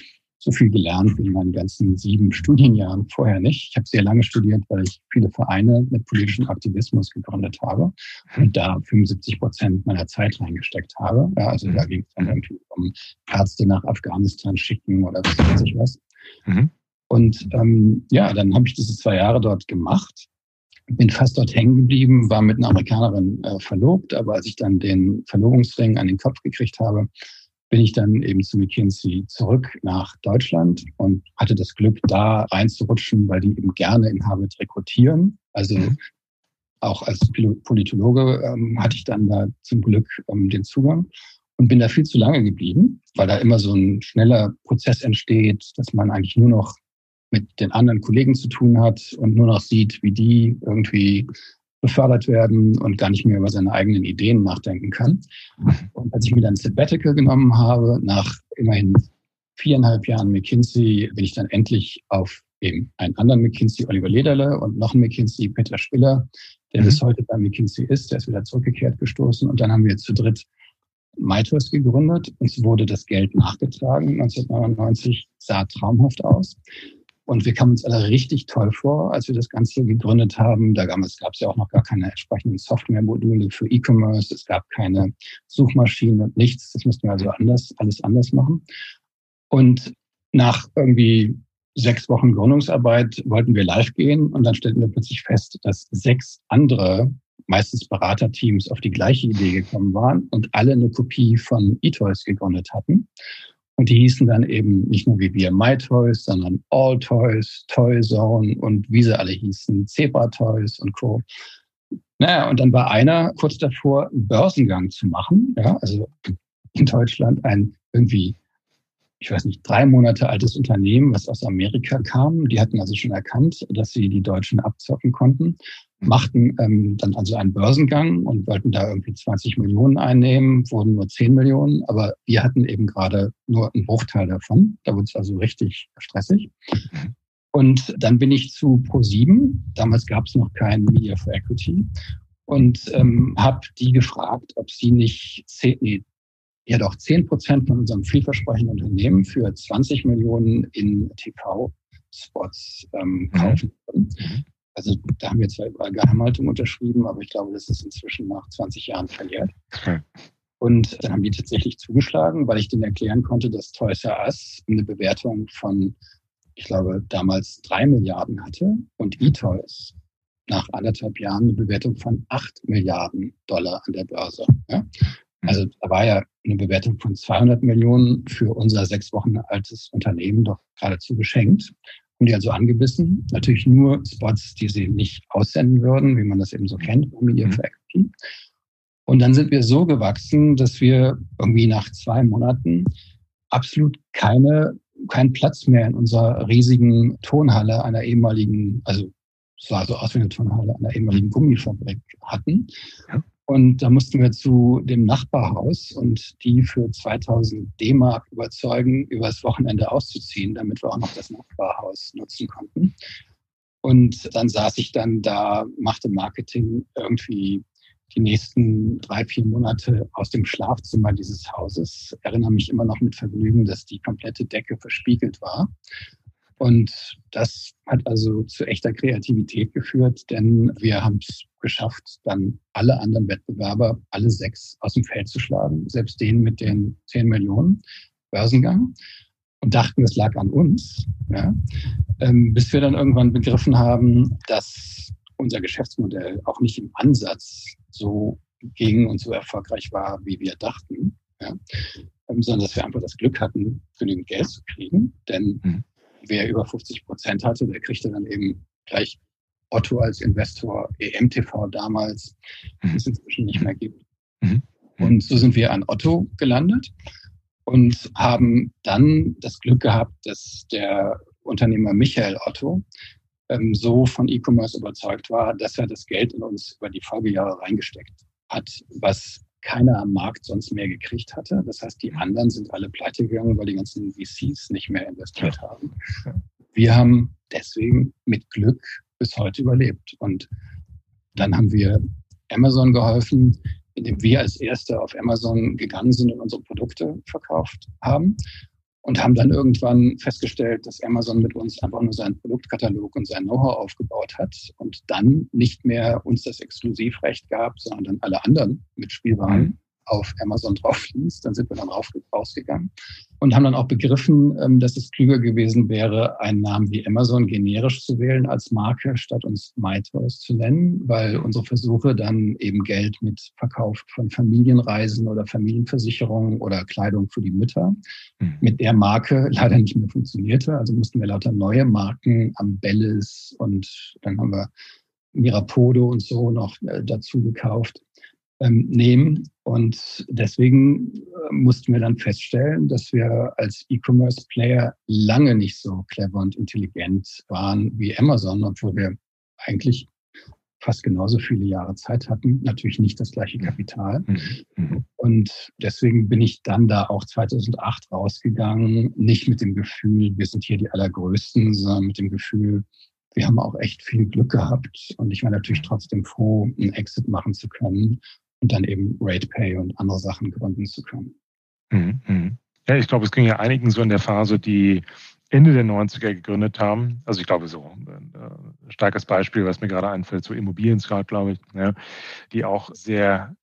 so viel gelernt wie in meinen ganzen sieben Studienjahren vorher nicht. Ich habe sehr lange studiert, weil ich viele Vereine mit politischem Aktivismus gegründet habe und da 75 Prozent meiner Zeit reingesteckt habe. Ja, also da ging es dann irgendwie um Ärzte nach Afghanistan schicken oder was weiß ich was. Mhm. Und ähm, ja, dann habe ich diese zwei Jahre dort gemacht bin fast dort hängen geblieben, war mit einer Amerikanerin äh, verlobt, aber als ich dann den Verlobungsring an den Kopf gekriegt habe, bin ich dann eben zu McKinsey zurück nach Deutschland und hatte das Glück, da reinzurutschen, weil die eben gerne in Harvard rekrutieren. Also mhm. auch als Politologe ähm, hatte ich dann da zum Glück ähm, den Zugang und bin da viel zu lange geblieben, weil da immer so ein schneller Prozess entsteht, dass man eigentlich nur noch mit den anderen Kollegen zu tun hat und nur noch sieht, wie die irgendwie befördert werden und gar nicht mehr über seine eigenen Ideen nachdenken kann. Und als ich mir dann Sabbatical genommen habe, nach immerhin viereinhalb Jahren McKinsey, bin ich dann endlich auf eben einen anderen McKinsey, Oliver Lederle, und noch einen McKinsey, Peter Spiller, der mhm. bis heute bei McKinsey ist, der ist wieder zurückgekehrt gestoßen. Und dann haben wir zu dritt MyTours gegründet. Uns wurde das Geld nachgetragen. 1999 sah traumhaft aus. Und wir kamen uns alle richtig toll vor, als wir das Ganze gegründet haben. Da gab es, gab es ja auch noch gar keine entsprechenden Softwaremodule für E-Commerce. Es gab keine Suchmaschinen und nichts. Das mussten wir also anders, alles anders machen. Und nach irgendwie sechs Wochen Gründungsarbeit wollten wir live gehen und dann stellten wir plötzlich fest, dass sechs andere, meistens Beraterteams, auf die gleiche Idee gekommen waren und alle eine Kopie von eToys gegründet hatten. Und die hießen dann eben nicht nur wie wir MyToys, sondern All Toys, Toy Zone und wie sie alle hießen, Zebra Toys und Co. Naja, und dann war einer kurz davor, einen Börsengang zu machen. Ja, also in Deutschland ein irgendwie, ich weiß nicht, drei Monate altes Unternehmen, was aus Amerika kam. Die hatten also schon erkannt, dass sie die Deutschen abzocken konnten machten ähm, dann also einen Börsengang und wollten da irgendwie 20 Millionen einnehmen, wurden nur 10 Millionen, aber wir hatten eben gerade nur einen Bruchteil davon. Da wurde es also richtig stressig. Und dann bin ich zu Pro7, damals gab es noch kein Media for Equity, und ähm, habe die gefragt, ob sie nicht zehn, nee, ja doch 10 Prozent von unserem vielversprechenden Unternehmen für 20 Millionen in TV-Spots ähm, mhm. kaufen würden. Mhm. Also da haben wir zwar überall Geheimhaltung unterschrieben, aber ich glaube, das ist inzwischen nach 20 Jahren verjährt. Und dann haben die tatsächlich zugeschlagen, weil ich denen erklären konnte, dass Toys R Us eine Bewertung von, ich glaube, damals drei Milliarden hatte und eToys nach anderthalb Jahren eine Bewertung von acht Milliarden Dollar an der Börse. Ja? Also da war ja eine Bewertung von 200 Millionen für unser sechs Wochen altes Unternehmen doch geradezu geschenkt haben die also angebissen. Natürlich nur Spots, die sie nicht aussenden würden, wie man das eben so kennt, Media mhm. for Equity. Und dann sind wir so gewachsen, dass wir irgendwie nach zwei Monaten absolut keine, keinen Platz mehr in unserer riesigen Tonhalle einer ehemaligen, also es sah so aus wie eine Tonhalle einer ehemaligen Gummifabrik hatten. Ja. Und da mussten wir zu dem Nachbarhaus und die für 2000 D-Mark überzeugen, übers Wochenende auszuziehen, damit wir auch noch das Nachbarhaus nutzen konnten. Und dann saß ich dann da, machte Marketing irgendwie die nächsten drei, vier Monate aus dem Schlafzimmer dieses Hauses. Erinnere mich immer noch mit Vergnügen, dass die komplette Decke verspiegelt war. Und das hat also zu echter Kreativität geführt, denn wir haben es geschafft, dann alle anderen Wettbewerber, alle sechs aus dem Feld zu schlagen, selbst den mit den 10 Millionen Börsengang. Und dachten, es lag an uns, ja, ähm, bis wir dann irgendwann begriffen haben, dass unser Geschäftsmodell auch nicht im Ansatz so ging und so erfolgreich war, wie wir dachten, ja, ähm, sondern dass wir einfach das Glück hatten, genügend Geld zu kriegen, denn mhm wer über 50 Prozent hatte, der kriegte dann eben gleich Otto als Investor, EMTV damals, mhm. die es inzwischen nicht mehr gibt. Mhm. Und so sind wir an Otto gelandet und haben dann das Glück gehabt, dass der Unternehmer Michael Otto ähm, so von E-Commerce überzeugt war, dass er das Geld in uns über die Folgejahre reingesteckt hat, was keiner am Markt sonst mehr gekriegt hatte. Das heißt, die anderen sind alle pleite gegangen, weil die ganzen VCs nicht mehr investiert haben. Wir haben deswegen mit Glück bis heute überlebt. Und dann haben wir Amazon geholfen, indem wir als Erste auf Amazon gegangen sind und unsere Produkte verkauft haben und haben dann irgendwann festgestellt, dass Amazon mit uns einfach nur seinen Produktkatalog und sein Know-how aufgebaut hat und dann nicht mehr uns das Exklusivrecht gab, sondern dann alle anderen Mitspielwaren. Auf Amazon drauf ließ. Dann sind wir dann rausgegangen und haben dann auch begriffen, ähm, dass es klüger gewesen wäre, einen Namen wie Amazon generisch zu wählen als Marke, statt uns MyToys zu nennen, weil unsere Versuche dann eben Geld mit Verkauf von Familienreisen oder Familienversicherungen oder Kleidung für die Mütter mhm. mit der Marke leider nicht mehr funktionierte. Also mussten wir lauter neue Marken am Bellis und dann haben wir Mirapodo und so noch äh, dazu gekauft ähm, nehmen. Und deswegen äh, mussten wir dann feststellen, dass wir als E-Commerce-Player lange nicht so clever und intelligent waren wie Amazon, obwohl wir eigentlich fast genauso viele Jahre Zeit hatten, natürlich nicht das gleiche Kapital. Mhm. Mhm. Und deswegen bin ich dann da auch 2008 rausgegangen, nicht mit dem Gefühl, wir sind hier die Allergrößten, sondern mit dem Gefühl, wir haben auch echt viel Glück gehabt. Und ich war natürlich trotzdem froh, einen Exit machen zu können und dann eben RatePay und andere Sachen gründen zu können. Mhm, mhm. Ja, ich glaube, es ging ja einigen so in der Phase, die Ende der 90er gegründet haben. Also ich glaube so, ein äh, starkes Beispiel, was mir gerade einfällt, so Immobilien-Scout, glaube ich, ja, die auch sehr,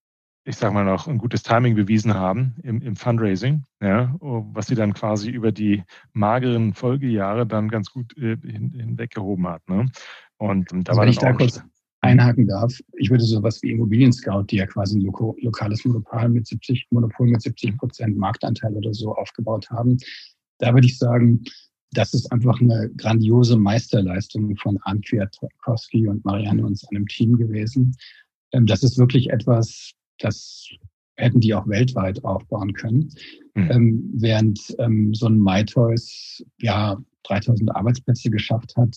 ich sage mal noch, ein gutes Timing bewiesen haben im, im Fundraising, ja, was sie dann quasi über die mageren Folgejahre dann ganz gut äh, hin, hinweggehoben hat. Ne? Und, und da also war wenn ich da kurz einhaken darf, ich würde sowas wie Immobilien Scout, die ja quasi ein Loko lokales Monopol mit 70, Monopol mit 70 Prozent Marktanteil oder so aufgebaut haben, da würde ich sagen, das ist einfach eine grandiose Meisterleistung von Arndt Kwiatkowski und Marianne und seinem Team gewesen. Ähm, das ist wirklich etwas, das hätten die auch weltweit aufbauen können. Mhm. Ähm, während ähm, so ein MyToys ja 3000 Arbeitsplätze geschafft hat,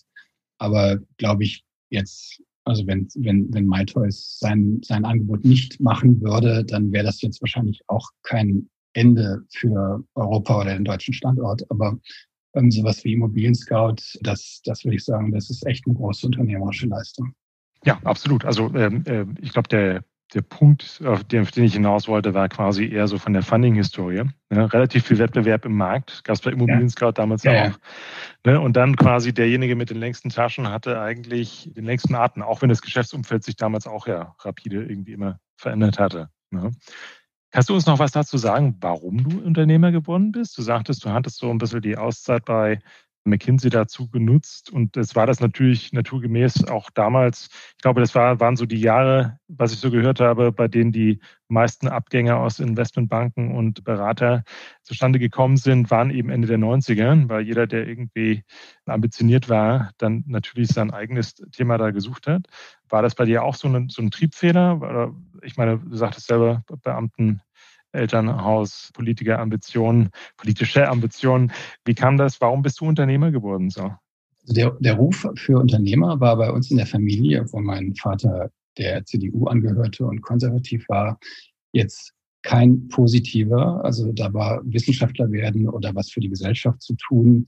aber glaube ich jetzt also wenn, wenn, wenn MyToys sein, sein Angebot nicht machen würde, dann wäre das jetzt wahrscheinlich auch kein Ende für Europa oder den deutschen Standort. Aber ähm, sowas wie Immobilien Scout, das, das würde ich sagen, das ist echt eine große unternehmerische Leistung. Ja, absolut. Also ähm, äh, ich glaube, der, der Punkt, auf den, auf den, ich hinaus wollte, war quasi eher so von der Funding-Historie. Ne? Relativ viel Wettbewerb im Markt, gab es bei Immobilien Scout damals ja, auch. Ja. Ne? Und dann quasi derjenige mit den längsten Taschen hatte eigentlich den längsten Atem, auch wenn das Geschäftsumfeld sich damals auch ja rapide irgendwie immer verändert hatte. Ne? Kannst du uns noch was dazu sagen, warum du Unternehmer geworden bist? Du sagtest, du hattest so ein bisschen die Auszeit bei McKinsey dazu genutzt. Und es war das natürlich naturgemäß auch damals. Ich glaube, das war, waren so die Jahre, was ich so gehört habe, bei denen die meisten Abgänger aus Investmentbanken und Berater zustande gekommen sind, waren eben Ende der 90er, weil jeder, der irgendwie ambitioniert war, dann natürlich sein eigenes Thema da gesucht hat. War das bei dir auch so ein, so ein Triebfehler? Ich meine, du sagtest selber, Beamten Elternhaus, Politikerambitionen, politische Ambitionen. Wie kam das? Warum bist du Unternehmer geworden? So? Also der, der Ruf für Unternehmer war bei uns in der Familie, wo mein Vater der CDU angehörte und konservativ war, jetzt kein positiver. Also da war Wissenschaftler werden oder was für die Gesellschaft zu tun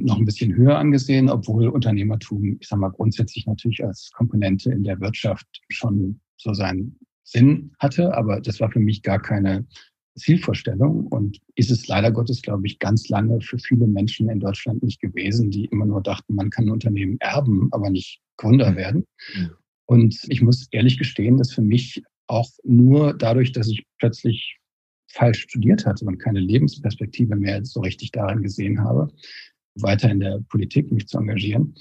noch ein bisschen höher angesehen, obwohl Unternehmertum, ich sage mal, grundsätzlich natürlich als Komponente in der Wirtschaft schon so seinen Sinn hatte, aber das war für mich gar keine Zielvorstellung und ist es leider Gottes, glaube ich, ganz lange für viele Menschen in Deutschland nicht gewesen, die immer nur dachten, man kann ein Unternehmen erben, aber nicht Gründer mhm. werden. Und ich muss ehrlich gestehen, dass für mich auch nur dadurch, dass ich plötzlich falsch studiert hatte und keine Lebensperspektive mehr so richtig darin gesehen habe, weiter in der Politik mich zu engagieren,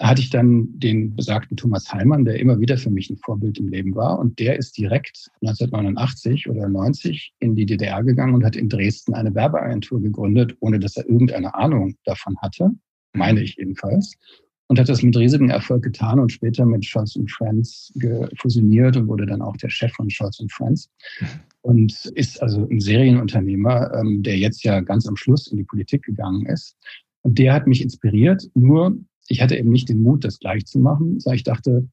hatte ich dann den besagten Thomas Heimann, der immer wieder für mich ein Vorbild im Leben war. Und der ist direkt 1989 oder 90 in die DDR gegangen und hat in Dresden eine Werbeagentur gegründet, ohne dass er irgendeine Ahnung davon hatte, meine ich jedenfalls. und hat das mit riesigem Erfolg getan und später mit Scholz Friends fusioniert und wurde dann auch der Chef von Scholz Friends und ist also ein Serienunternehmer, ähm, der jetzt ja ganz am Schluss in die Politik gegangen ist. Und der hat mich inspiriert, nur ich hatte eben nicht den Mut, das gleich zu machen, sondern ich dachte,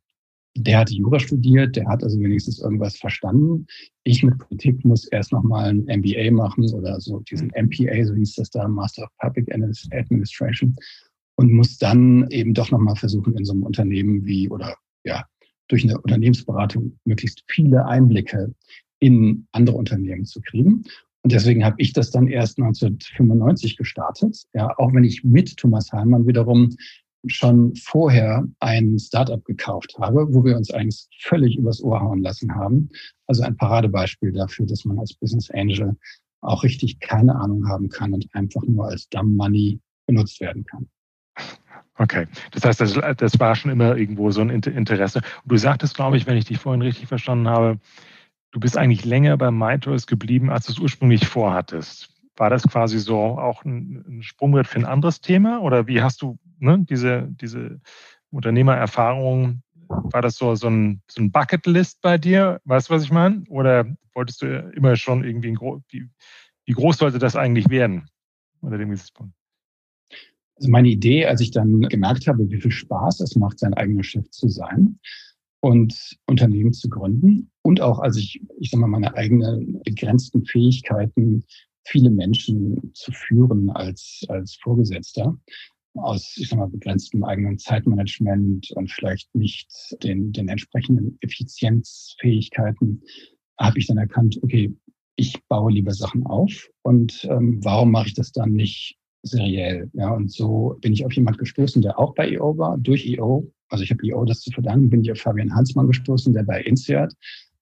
der hat Jura studiert, der hat also wenigstens irgendwas verstanden. Ich mit Politik muss erst nochmal ein MBA machen oder so diesen MPA, so hieß das da, Master of Public Administration und muss dann eben doch nochmal versuchen, in so einem Unternehmen wie oder ja, durch eine Unternehmensberatung möglichst viele Einblicke in andere Unternehmen zu kriegen. Und deswegen habe ich das dann erst 1995 gestartet. Ja, auch wenn ich mit Thomas Heimann wiederum schon vorher ein Startup gekauft habe, wo wir uns eigentlich völlig übers Ohr hauen lassen haben. Also ein Paradebeispiel dafür, dass man als Business Angel auch richtig keine Ahnung haben kann und einfach nur als Dumb Money benutzt werden kann. Okay, das heißt, das, das war schon immer irgendwo so ein Interesse. Und du sagtest, glaube ich, wenn ich dich vorhin richtig verstanden habe, du bist eigentlich länger bei MyToys geblieben, als du es ursprünglich vorhattest. War das quasi so auch ein, ein Sprungbrett für ein anderes Thema? Oder wie hast du ne, diese, diese Unternehmererfahrung, war das so, so ein, so ein Bucketlist bei dir? Weißt du, was ich meine? Oder wolltest du immer schon irgendwie, ein, wie, wie groß sollte das eigentlich werden? Unter dem Gesichtspunkt? Also meine Idee, als ich dann gemerkt habe, wie viel Spaß es macht, sein eigener Chef zu sein und Unternehmen zu gründen und auch als ich, ich sag mal, meine eigenen begrenzten Fähigkeiten, viele Menschen zu führen als, als Vorgesetzter, aus, ich sag mal, begrenztem eigenen Zeitmanagement und vielleicht nicht den, den entsprechenden Effizienzfähigkeiten, habe ich dann erkannt, okay, ich baue lieber Sachen auf und ähm, warum mache ich das dann nicht seriell. Ja, und so bin ich auf jemand gestoßen, der auch bei EO war, durch EO. Also ich habe EO das zu verdanken, bin ich auf Fabian Hansmann gestoßen, der bei INSEAD,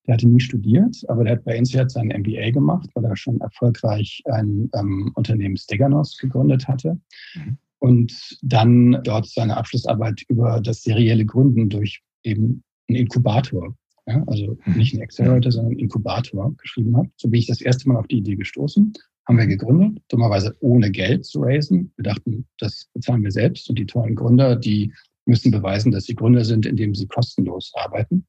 der hatte nie studiert, aber der hat bei INSEAD seinen MBA gemacht, weil er schon erfolgreich ein ähm, Unternehmen Steganos gegründet hatte. Mhm. Und dann dort seine Abschlussarbeit über das serielle Gründen durch eben einen Inkubator ja, also mhm. nicht ein Accelerator, sondern ein Inkubator geschrieben hat. So bin ich das erste Mal auf die Idee gestoßen haben wir gegründet, dummerweise ohne Geld zu raisen. Wir dachten, das bezahlen wir selbst und die tollen Gründer, die müssen beweisen, dass sie Gründer sind, indem sie kostenlos arbeiten.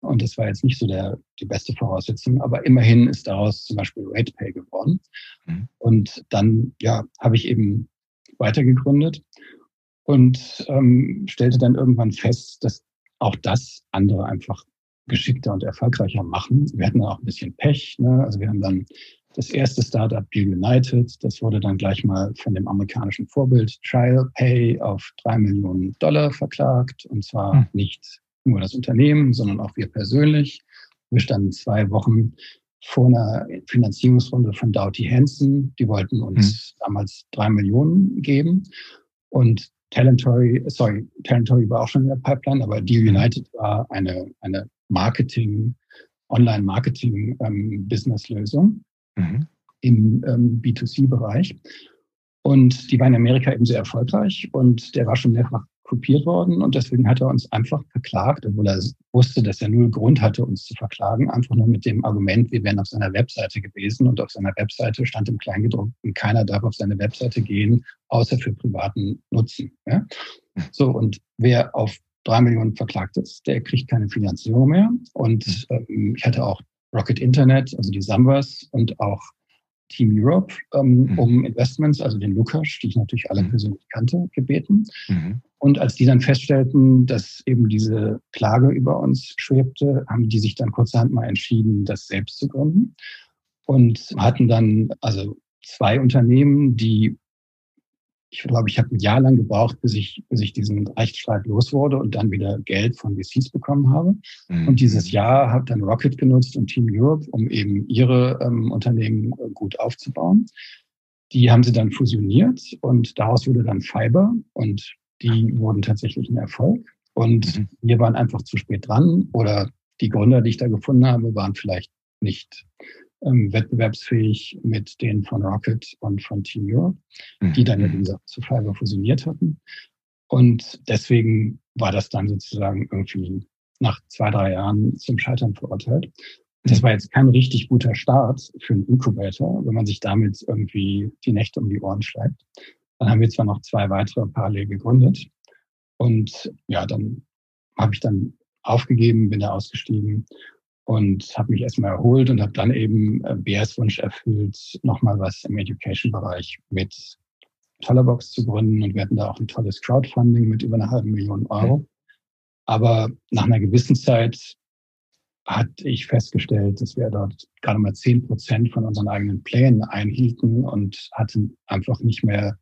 Und das war jetzt nicht so der, die beste Voraussetzung, aber immerhin ist daraus zum Beispiel RatePay geworden. Mhm. Und dann ja, habe ich eben weiter gegründet und ähm, stellte dann irgendwann fest, dass auch das andere einfach geschickter und erfolgreicher machen. Wir hatten auch ein bisschen Pech. Ne? Also wir haben dann das erste Startup Deal United, das wurde dann gleich mal von dem amerikanischen Vorbild Trial Pay auf drei Millionen Dollar verklagt. Und zwar hm. nicht nur das Unternehmen, sondern auch wir persönlich. Wir standen zwei Wochen vor einer Finanzierungsrunde von Doughty Hansen. Die wollten uns hm. damals drei Millionen geben. Und Talentory, sorry, Talentory war auch schon in der Pipeline, aber Deal hm. United war eine, eine Marketing, Online-Marketing-Business-Lösung mhm. im ähm, B2C-Bereich. Und die war in Amerika eben sehr erfolgreich und der war schon mehrfach kopiert worden und deswegen hat er uns einfach verklagt, obwohl er wusste, dass er null Grund hatte, uns zu verklagen, einfach nur mit dem Argument, wir wären auf seiner Webseite gewesen und auf seiner Webseite stand im Kleingedruckten, keiner darf auf seine Webseite gehen, außer für privaten Nutzen. Ja? So, und wer auf drei Millionen verklagt ist, der kriegt keine Finanzierung mehr. Und ähm, ich hatte auch Rocket Internet, also die Sambas und auch Team Europe ähm, mhm. um Investments, also den Lukas, die ich natürlich alle mhm. persönlich kannte, gebeten. Mhm. Und als die dann feststellten, dass eben diese Klage über uns schwebte, haben die sich dann kurzerhand mal entschieden, das selbst zu gründen und hatten dann also zwei Unternehmen, die ich glaube, ich habe ein Jahr lang gebraucht, bis ich, bis ich diesen Rechtsstreit los wurde und dann wieder Geld von VCs bekommen habe. Mhm. Und dieses Jahr habe dann Rocket genutzt und Team Europe, um eben ihre ähm, Unternehmen äh, gut aufzubauen. Die haben sie dann fusioniert und daraus wurde dann Fiber und die wurden tatsächlich ein Erfolg. Und mhm. wir waren einfach zu spät dran oder die Gründer, die ich da gefunden habe, waren vielleicht nicht ähm, wettbewerbsfähig mit denen von Rocket und von Team Europe, mhm. die dann ja, wie gesagt, zu Fiverr fusioniert hatten. Und deswegen war das dann sozusagen irgendwie nach zwei, drei Jahren zum Scheitern verurteilt. Das war jetzt kein richtig guter Start für einen Inkubator, wenn man sich damit irgendwie die Nächte um die Ohren schreibt. Dann haben wir zwar noch zwei weitere parallel gegründet. Und ja, dann habe ich dann aufgegeben, bin da ausgestiegen und habe mich erstmal erholt und habe dann eben äh, Bears Wunsch erfüllt, nochmal was im Education-Bereich mit Tollerbox zu gründen. Und wir hatten da auch ein tolles Crowdfunding mit über einer halben Million Euro. Aber nach einer gewissen Zeit hatte ich festgestellt, dass wir dort gerade mal zehn Prozent von unseren eigenen Plänen einhielten und hatten einfach nicht mehr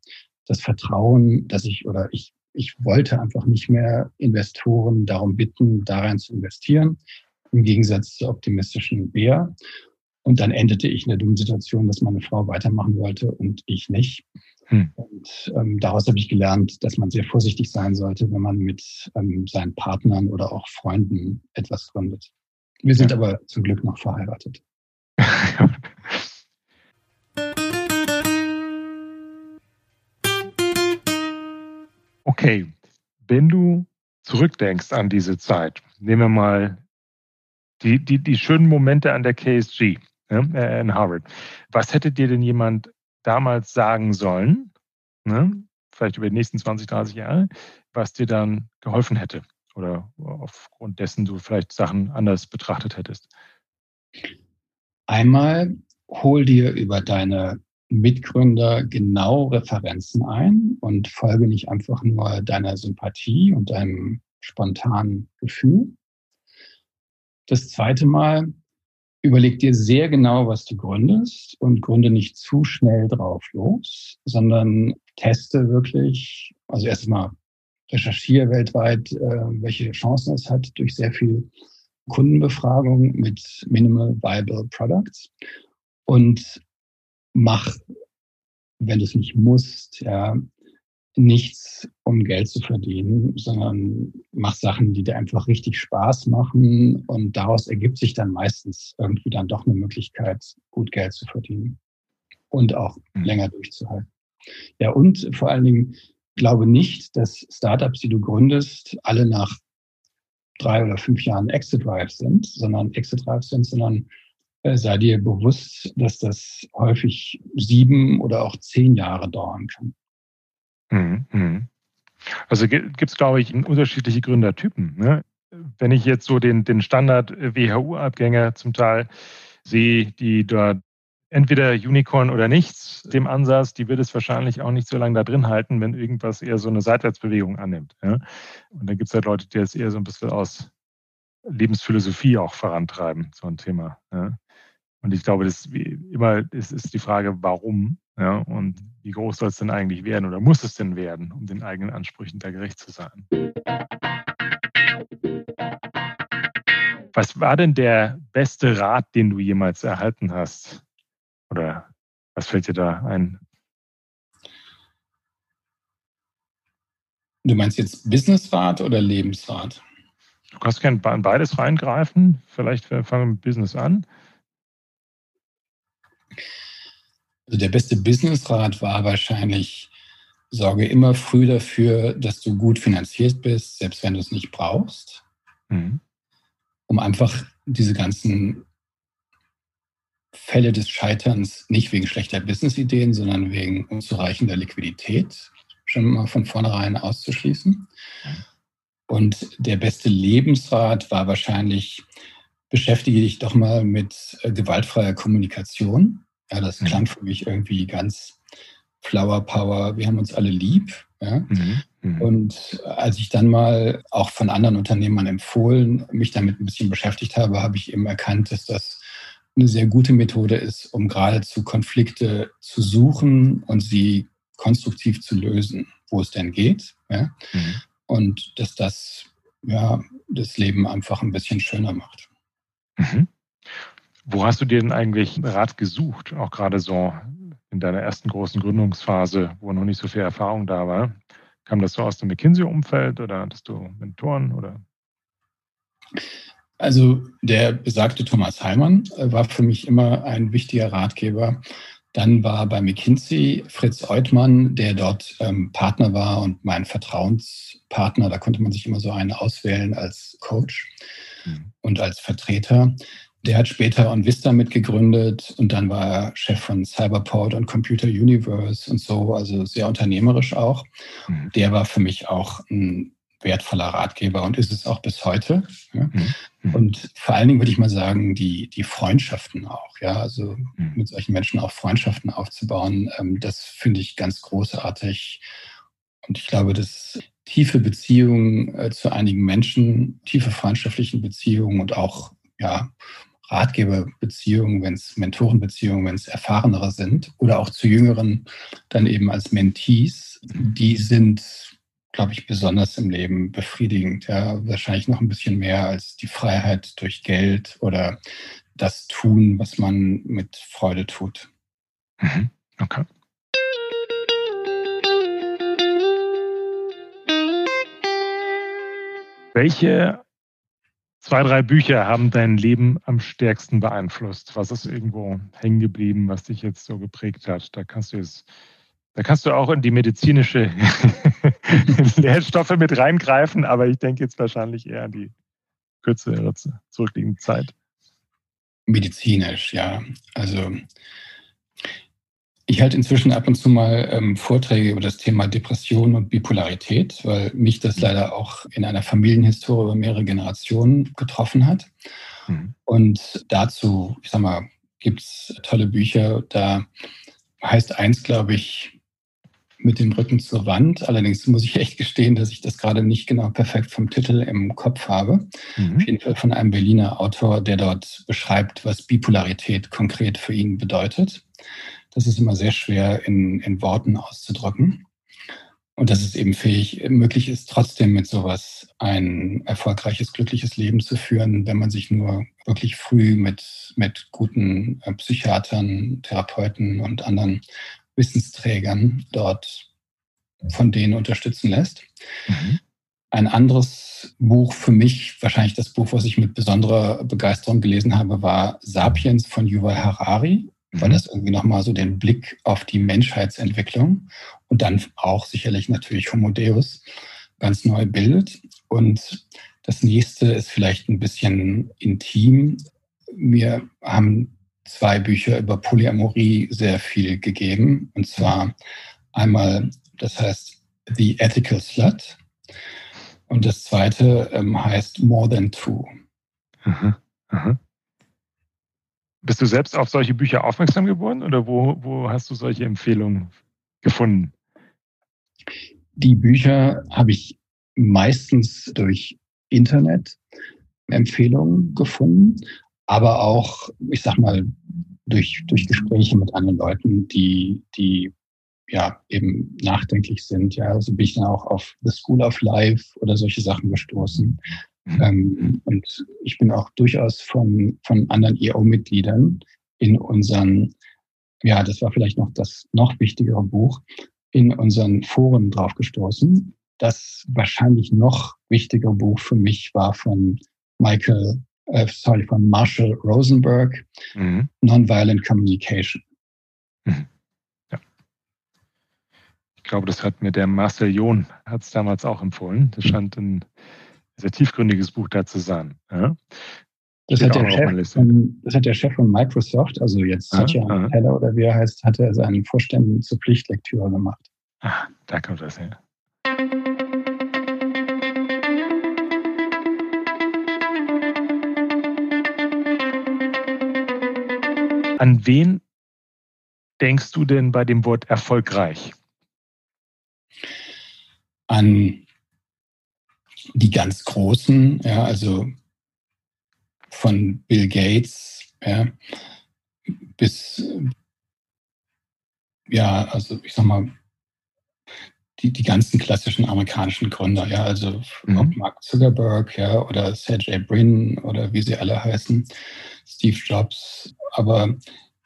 das Vertrauen, dass ich oder ich, ich wollte einfach nicht mehr Investoren darum bitten, darin zu investieren, im Gegensatz zur optimistischen Bär. Und dann endete ich in der dummen Situation, dass meine Frau weitermachen wollte und ich nicht. Hm. Und ähm, daraus habe ich gelernt, dass man sehr vorsichtig sein sollte, wenn man mit ähm, seinen Partnern oder auch Freunden etwas gründet. Wir sind ja. aber zum Glück noch verheiratet. okay, wenn du zurückdenkst an diese Zeit, nehmen wir mal die, die, die schönen Momente an der KSG ne, äh, in Harvard. Was hätte dir denn jemand damals sagen sollen, ne, vielleicht über die nächsten 20, 30 Jahre, was dir dann geholfen hätte? oder aufgrund dessen du vielleicht Sachen anders betrachtet hättest? Einmal hol dir über deine Mitgründer genau Referenzen ein und folge nicht einfach nur deiner Sympathie und deinem spontanen Gefühl. Das zweite Mal, überleg dir sehr genau, was du gründest und gründe nicht zu schnell drauf los, sondern teste wirklich, also erstmal recherchiere weltweit, äh, welche Chancen es hat durch sehr viel Kundenbefragung mit Minimal Viable Products und mach, wenn du es nicht musst, ja, nichts, um Geld zu verdienen, sondern mach Sachen, die dir einfach richtig Spaß machen und daraus ergibt sich dann meistens irgendwie dann doch eine Möglichkeit, gut Geld zu verdienen und auch mhm. länger durchzuhalten. Ja, und vor allen Dingen glaube nicht, dass Startups, die du gründest, alle nach drei oder fünf Jahren Exit-Drive sind, sondern Exit-Drive sind, sondern äh, sei dir bewusst, dass das häufig sieben oder auch zehn Jahre dauern kann. Mhm. mhm. Also gibt es, glaube ich, unterschiedliche Gründertypen. Ne? Wenn ich jetzt so den, den Standard-WHU-Abgänger zum Teil sehe, die dort entweder Unicorn oder nichts, dem Ansatz, die wird es wahrscheinlich auch nicht so lange da drin halten, wenn irgendwas eher so eine Seitwärtsbewegung annimmt. Ja? Und dann gibt es halt Leute, die das eher so ein bisschen aus Lebensphilosophie auch vorantreiben, so ein Thema. Ja? Und ich glaube, das immer ist, ist die Frage, warum ja? und wie groß soll es denn eigentlich werden oder muss es denn werden, um den eigenen Ansprüchen da gerecht zu sein. Was war denn der beste Rat, den du jemals erhalten hast? Oder was fällt dir da ein? Du meinst jetzt Businessrat oder Lebensrat? Du kannst gerne beides reingreifen. Vielleicht fangen wir mit Business an. Also der beste Businessrat war wahrscheinlich, sorge immer früh dafür, dass du gut finanziert bist, selbst wenn du es nicht brauchst. Mhm. Um einfach diese ganzen Fälle des Scheiterns nicht wegen schlechter Businessideen, sondern wegen unzureichender Liquidität schon mal von vornherein auszuschließen. Und der beste Lebensrat war wahrscheinlich, beschäftige dich doch mal mit äh, gewaltfreier Kommunikation. Ja, das mhm. klang für mich irgendwie ganz Flower Power, wir haben uns alle lieb. Ja? Mhm. Mhm. Und als ich dann mal auch von anderen Unternehmern empfohlen, mich damit ein bisschen beschäftigt habe, habe ich eben erkannt, dass das eine sehr gute Methode ist, um geradezu Konflikte zu suchen und sie konstruktiv zu lösen, wo es denn geht. Ja? Mhm. Und dass das ja, das Leben einfach ein bisschen schöner macht. Mhm. Wo hast du dir denn eigentlich Rat gesucht, auch gerade so in deiner ersten großen Gründungsphase, wo noch nicht so viel Erfahrung da war? Kam das so aus dem McKinsey-Umfeld oder hattest du Mentoren oder? Also der besagte Thomas Heimann äh, war für mich immer ein wichtiger Ratgeber. Dann war bei McKinsey Fritz Eutmann, der dort ähm, Partner war und mein Vertrauenspartner. Da konnte man sich immer so einen auswählen als Coach mhm. und als Vertreter. Der hat später OnVista mitgegründet und dann war er Chef von Cyberport und Computer Universe und so, also sehr unternehmerisch auch. Mhm. Der war für mich auch ein wertvoller Ratgeber und ist es auch bis heute. Ja. Mhm. mhm. Und vor allen Dingen würde ich mal sagen, die, die Freundschaften auch, ja, also mhm. mit solchen Menschen auch Freundschaften aufzubauen, ähm, das finde ich ganz großartig. Und ich glaube, dass tiefe Beziehungen äh, zu einigen Menschen, tiefe freundschaftlichen Beziehungen und auch ja, Ratgeberbeziehungen, wenn es Mentorenbeziehungen, wenn es erfahrenere sind oder auch zu jüngeren, dann eben als Mentees, die sind glaube ich, besonders im Leben befriedigend. Ja, wahrscheinlich noch ein bisschen mehr als die Freiheit durch Geld oder das tun, was man mit Freude tut. Mhm. Okay. Welche zwei, drei Bücher haben dein Leben am stärksten beeinflusst? Was ist irgendwo hängen geblieben, was dich jetzt so geprägt hat? Da kannst du jetzt da kannst du auch in die medizinische Lehrstoffe mit reingreifen, aber ich denke jetzt wahrscheinlich eher an die kürzere zurückliegende Zeit. Medizinisch, ja. Also ich halte inzwischen ab und zu mal ähm, Vorträge über das Thema Depression und Bipolarität, weil mich das leider auch in einer Familienhistorie über mehrere Generationen getroffen hat. Mhm. Und dazu, ich sag mal, gibt es tolle Bücher. Da heißt eins, glaube ich, mit dem Rücken zur Wand. Allerdings muss ich echt gestehen, dass ich das gerade nicht genau perfekt vom Titel im Kopf habe. Mhm. Auf jeden Fall von einem Berliner Autor, der dort beschreibt, was Bipolarität konkret für ihn bedeutet. Das ist immer sehr schwer in, in Worten auszudrücken. Und dass es eben fähig, möglich ist, trotzdem mit sowas ein erfolgreiches, glückliches Leben zu führen, wenn man sich nur wirklich früh mit, mit guten äh, Psychiatern, Therapeuten und anderen Wissensträgern dort von denen unterstützen lässt. Mhm. Ein anderes Buch für mich, wahrscheinlich das Buch, was ich mit besonderer Begeisterung gelesen habe, war Sapiens von Yuval Harari. Weil das irgendwie nochmal so den Blick auf die Menschheitsentwicklung und dann auch sicherlich natürlich Homo Deus ganz neu bildet. Und das nächste ist vielleicht ein bisschen intim. Mir haben zwei Bücher über Polyamorie sehr viel gegeben. Und zwar einmal, das heißt The Ethical Slut. Und das zweite ähm, heißt More Than Two. Aha, aha. Bist du selbst auf solche Bücher aufmerksam geworden oder wo, wo hast du solche Empfehlungen gefunden? Die Bücher habe ich meistens durch Internet-Empfehlungen gefunden aber auch, ich sag mal, durch, durch Gespräche mit anderen Leuten, die, die ja eben nachdenklich sind. Ja, also bin ich dann auch auf The School of Life oder solche Sachen gestoßen. Mhm. Ähm, und ich bin auch durchaus von, von anderen EO-Mitgliedern in unseren, ja, das war vielleicht noch das noch wichtigere Buch, in unseren Foren drauf gestoßen. Das wahrscheinlich noch wichtigere Buch für mich war von Michael äh, sorry, von Marshall Rosenberg, mhm. Nonviolent Communication. Mhm. Ja. Ich glaube, das hat mir der Marcel John hat es damals auch empfohlen. Das scheint ein sehr tiefgründiges Buch da zu sein. Ja. Das hat, der Chef von, das hat der Chef von Microsoft, also jetzt ah, Satya ah. Heller oder wie er heißt, hat er seinen Vorständen zur Pflichtlektüre gemacht. Ah, da kommt das her. An wen denkst du denn bei dem Wort erfolgreich? An die ganz Großen, ja, also von Bill Gates ja, bis, ja, also ich sag mal, die, die ganzen klassischen amerikanischen Gründer, ja, also mhm. Mark Zuckerberg, ja, oder Sergey Brin oder wie sie alle heißen, Steve Jobs. Aber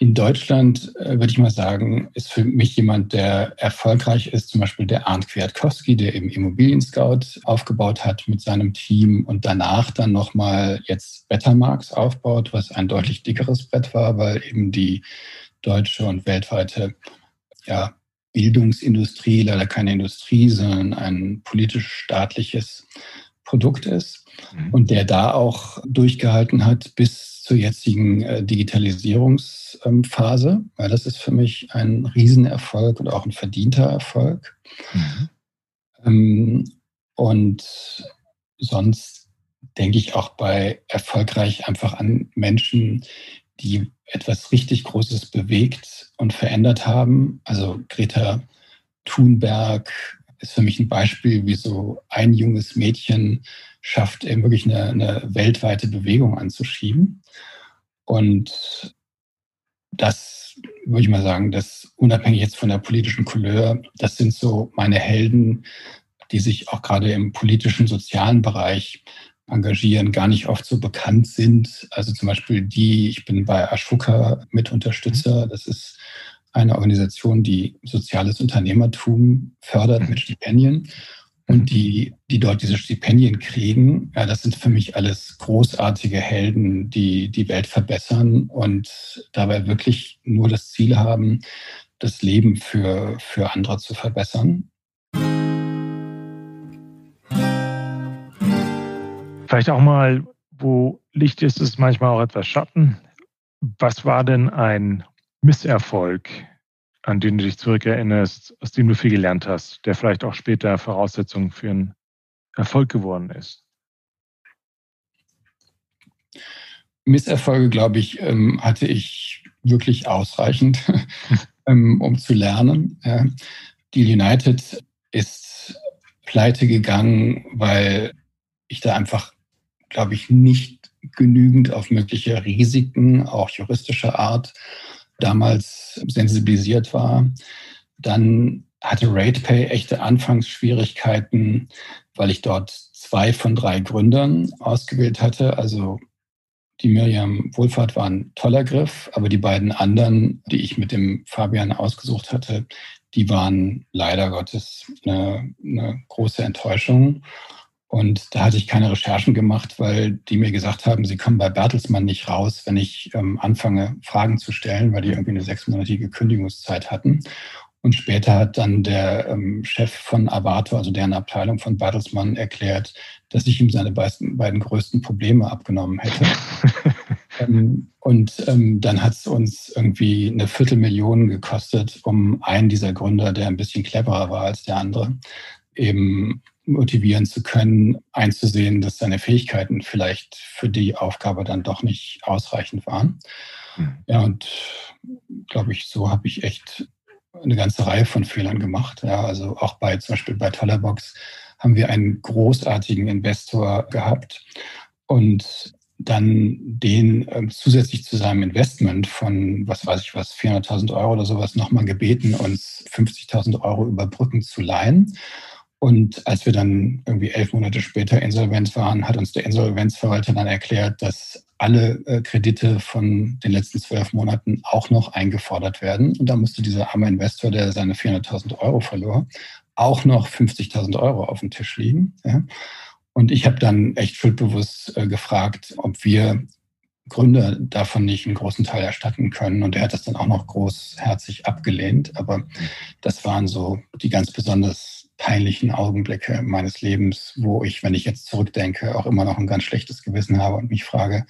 in Deutschland äh, würde ich mal sagen, ist für mich jemand, der erfolgreich ist, zum Beispiel der Arndt Kwiatkowski, der eben Immobilien Scout aufgebaut hat mit seinem Team und danach dann nochmal jetzt Bettermarks aufbaut, was ein deutlich dickeres Brett war, weil eben die deutsche und weltweite ja, Bildungsindustrie leider keine Industrie, sondern ein politisch-staatliches Produkt ist mhm. und der da auch durchgehalten hat bis zur jetzigen äh, Digitalisierungsphase. Weil das ist für mich ein Riesenerfolg und auch ein verdienter Erfolg. Mhm. Ähm, Und sonst denke ich auch bei erfolgreich einfach an Menschen, die etwas richtig Großes bewegt und verändert haben. Also Greta Thunberg ist für mich ein Beispiel, wie so ein junges Mädchen schafft, eben wirklich eine, eine weltweite Bewegung anzuschieben. Und das würde ich mal sagen, das unabhängig jetzt von der politischen Couleur, das sind so meine Helden, die sich auch gerade im politischen, sozialen Bereich engagieren, gar nicht oft so bekannt sind. Also zum Beispiel die, ich bin bei Ashoka Mitunterstützer, das ist eine Organisation, die soziales Unternehmertum fördert mit Stipendien. Und die, die dort diese Stipendien kriegen, ja, das sind für mich alles großartige Helden, die die Welt verbessern und dabei wirklich nur das Ziel haben, das Leben für, für andere zu verbessern. Vielleicht auch mal, wo Licht ist, ist manchmal auch etwas Schatten. Was war denn ein Misserfolg, an den du dich zurückerinnerst, aus dem du viel gelernt hast, der vielleicht auch später Voraussetzung für einen Erfolg geworden ist? Misserfolge, glaube ich, ähm, hatte ich wirklich ausreichend, ähm, um zu lernen. Die United ist pleite gegangen, weil ich da einfach, glaube ich, nicht genügend auf mögliche Risiken, auch juristischer Art, damals sensibilisiert war. Dann hatte RatePay echte Anfangsschwierigkeiten, weil ich dort zwei von drei Gründern ausgewählt hatte. Also die Miriam Wohlfahrt war ein toller Griff, aber die beiden anderen, die ich mit dem Fabian ausgesucht hatte, die waren leider Gottes eine, eine große Enttäuschung. Und da hatte ich keine Recherchen gemacht, weil die mir gesagt haben, sie kommen bei Bertelsmann nicht raus, wenn ich ähm, anfange, Fragen zu stellen, weil die irgendwie eine sechsmonatige Kündigungszeit hatten. Und später hat dann der ähm, Chef von Avato, also deren Abteilung von Bertelsmann, erklärt, dass ich ihm seine beiden, beiden größten Probleme abgenommen hätte. ähm, und ähm, dann hat es uns irgendwie eine Viertelmillion gekostet, um einen dieser Gründer, der ein bisschen cleverer war als der andere, eben motivieren zu können, einzusehen, dass seine Fähigkeiten vielleicht für die Aufgabe dann doch nicht ausreichend waren. Mhm. Ja, und glaube ich, so habe ich echt eine ganze Reihe von Fehlern gemacht. Ja, also auch bei zum Beispiel bei Tollerbox haben wir einen großartigen Investor gehabt und dann den äh, zusätzlich zu seinem Investment von, was weiß ich was, 400.000 Euro oder sowas nochmal gebeten, uns 50.000 Euro überbrücken zu leihen. Und als wir dann irgendwie elf Monate später insolvent waren, hat uns der Insolvenzverwalter dann erklärt, dass alle äh, Kredite von den letzten zwölf Monaten auch noch eingefordert werden. Und da musste dieser arme Investor, der seine 400.000 Euro verlor, auch noch 50.000 Euro auf dem Tisch liegen. Ja. Und ich habe dann echt schuldbewusst äh, gefragt, ob wir Gründer davon nicht einen großen Teil erstatten können. Und er hat das dann auch noch großherzig abgelehnt. Aber das waren so die ganz besonders peinlichen Augenblicke meines Lebens, wo ich, wenn ich jetzt zurückdenke, auch immer noch ein ganz schlechtes Gewissen habe und mich frage,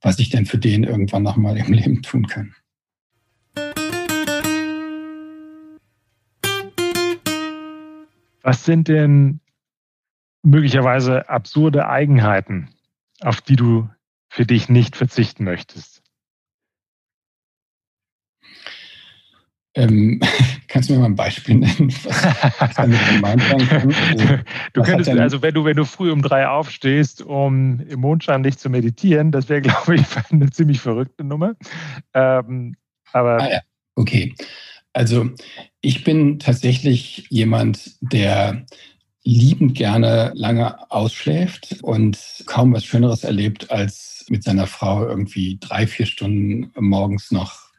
was ich denn für den irgendwann nochmal im Leben tun kann. Was sind denn möglicherweise absurde Eigenheiten, auf die du für dich nicht verzichten möchtest? Ähm, kannst du mir mal ein Beispiel nennen, was, was damit gemeint sein kann? Also, du könntest, also wenn du, wenn du früh um drei aufstehst, um im Mondscheinlicht zu meditieren, das wäre, glaube ich, eine ziemlich verrückte Nummer. Ähm, aber ah, ja. okay. Also ich bin tatsächlich jemand, der liebend gerne lange ausschläft und kaum was Schöneres erlebt, als mit seiner Frau irgendwie drei, vier Stunden morgens noch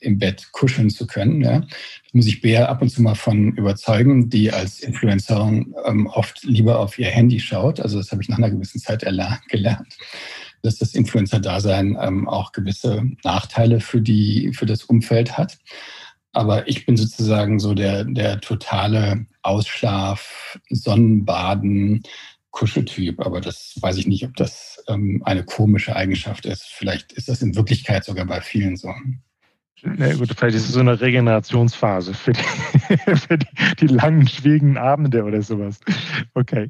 im Bett kuscheln zu können. Ja. Da muss ich Bea ab und zu mal von überzeugen, die als Influencerin ähm, oft lieber auf ihr Handy schaut. Also das habe ich nach einer gewissen Zeit gelernt, dass das Influencer-Dasein ähm, auch gewisse Nachteile für, die, für das Umfeld hat. Aber ich bin sozusagen so der, der totale Ausschlaf, Sonnenbaden, Kuscheltyp. Aber das weiß ich nicht, ob das ähm, eine komische Eigenschaft ist. Vielleicht ist das in Wirklichkeit sogar bei vielen so. Na gut, vielleicht ist es so eine Regenerationsphase für die, für die, die langen, schwierigen Abende oder sowas. Okay.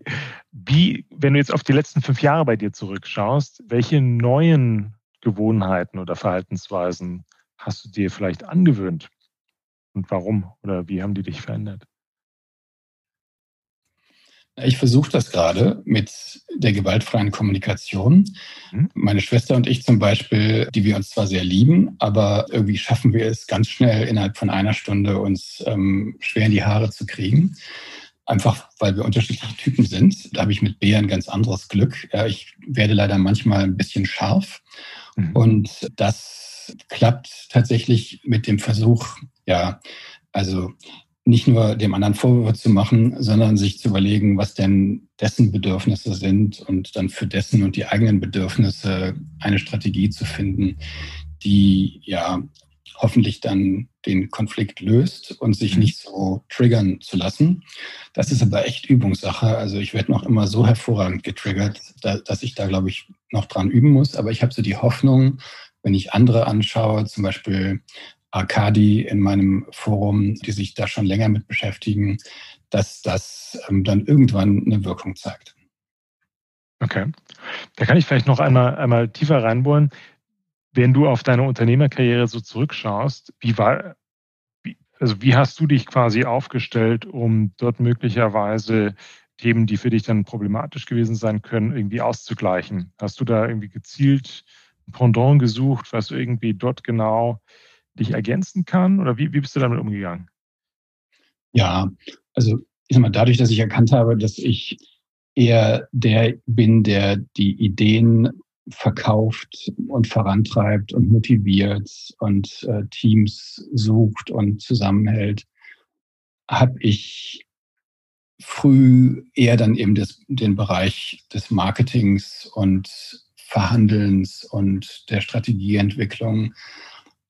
Wie, wenn du jetzt auf die letzten fünf Jahre bei dir zurückschaust, welche neuen Gewohnheiten oder Verhaltensweisen hast du dir vielleicht angewöhnt? Und warum? Oder wie haben die dich verändert? Ich versuche das gerade mit der gewaltfreien Kommunikation. Mhm. Meine Schwester und ich zum Beispiel, die wir uns zwar sehr lieben, aber irgendwie schaffen wir es ganz schnell innerhalb von einer Stunde uns ähm, schwer in die Haare zu kriegen. Einfach weil wir unterschiedliche Typen sind. Da habe ich mit Bea ein ganz anderes Glück. Ich werde leider manchmal ein bisschen scharf. Mhm. Und das klappt tatsächlich mit dem Versuch, ja, also nicht nur dem anderen Vorwürfe zu machen, sondern sich zu überlegen, was denn dessen Bedürfnisse sind und dann für dessen und die eigenen Bedürfnisse eine Strategie zu finden, die ja hoffentlich dann den Konflikt löst und sich mhm. nicht so triggern zu lassen. Das ist aber echt Übungssache. Also ich werde noch immer so hervorragend getriggert, dass ich da, glaube ich, noch dran üben muss. Aber ich habe so die Hoffnung, wenn ich andere anschaue, zum Beispiel Arkadi in meinem Forum, die sich da schon länger mit beschäftigen, dass das ähm, dann irgendwann eine Wirkung zeigt. Okay. Da kann ich vielleicht noch einmal, einmal tiefer reinbohren. Wenn du auf deine Unternehmerkarriere so zurückschaust, wie war, wie, also wie hast du dich quasi aufgestellt, um dort möglicherweise Themen, die für dich dann problematisch gewesen sein können, irgendwie auszugleichen? Hast du da irgendwie gezielt ein Pendant gesucht, was irgendwie dort genau dich ergänzen kann? Oder wie, wie bist du damit umgegangen? Ja, also ich sag mal, dadurch, dass ich erkannt habe, dass ich eher der bin, der die Ideen verkauft und vorantreibt und motiviert und äh, Teams sucht und zusammenhält, habe ich früh eher dann eben das, den Bereich des Marketings und Verhandelns und der Strategieentwicklung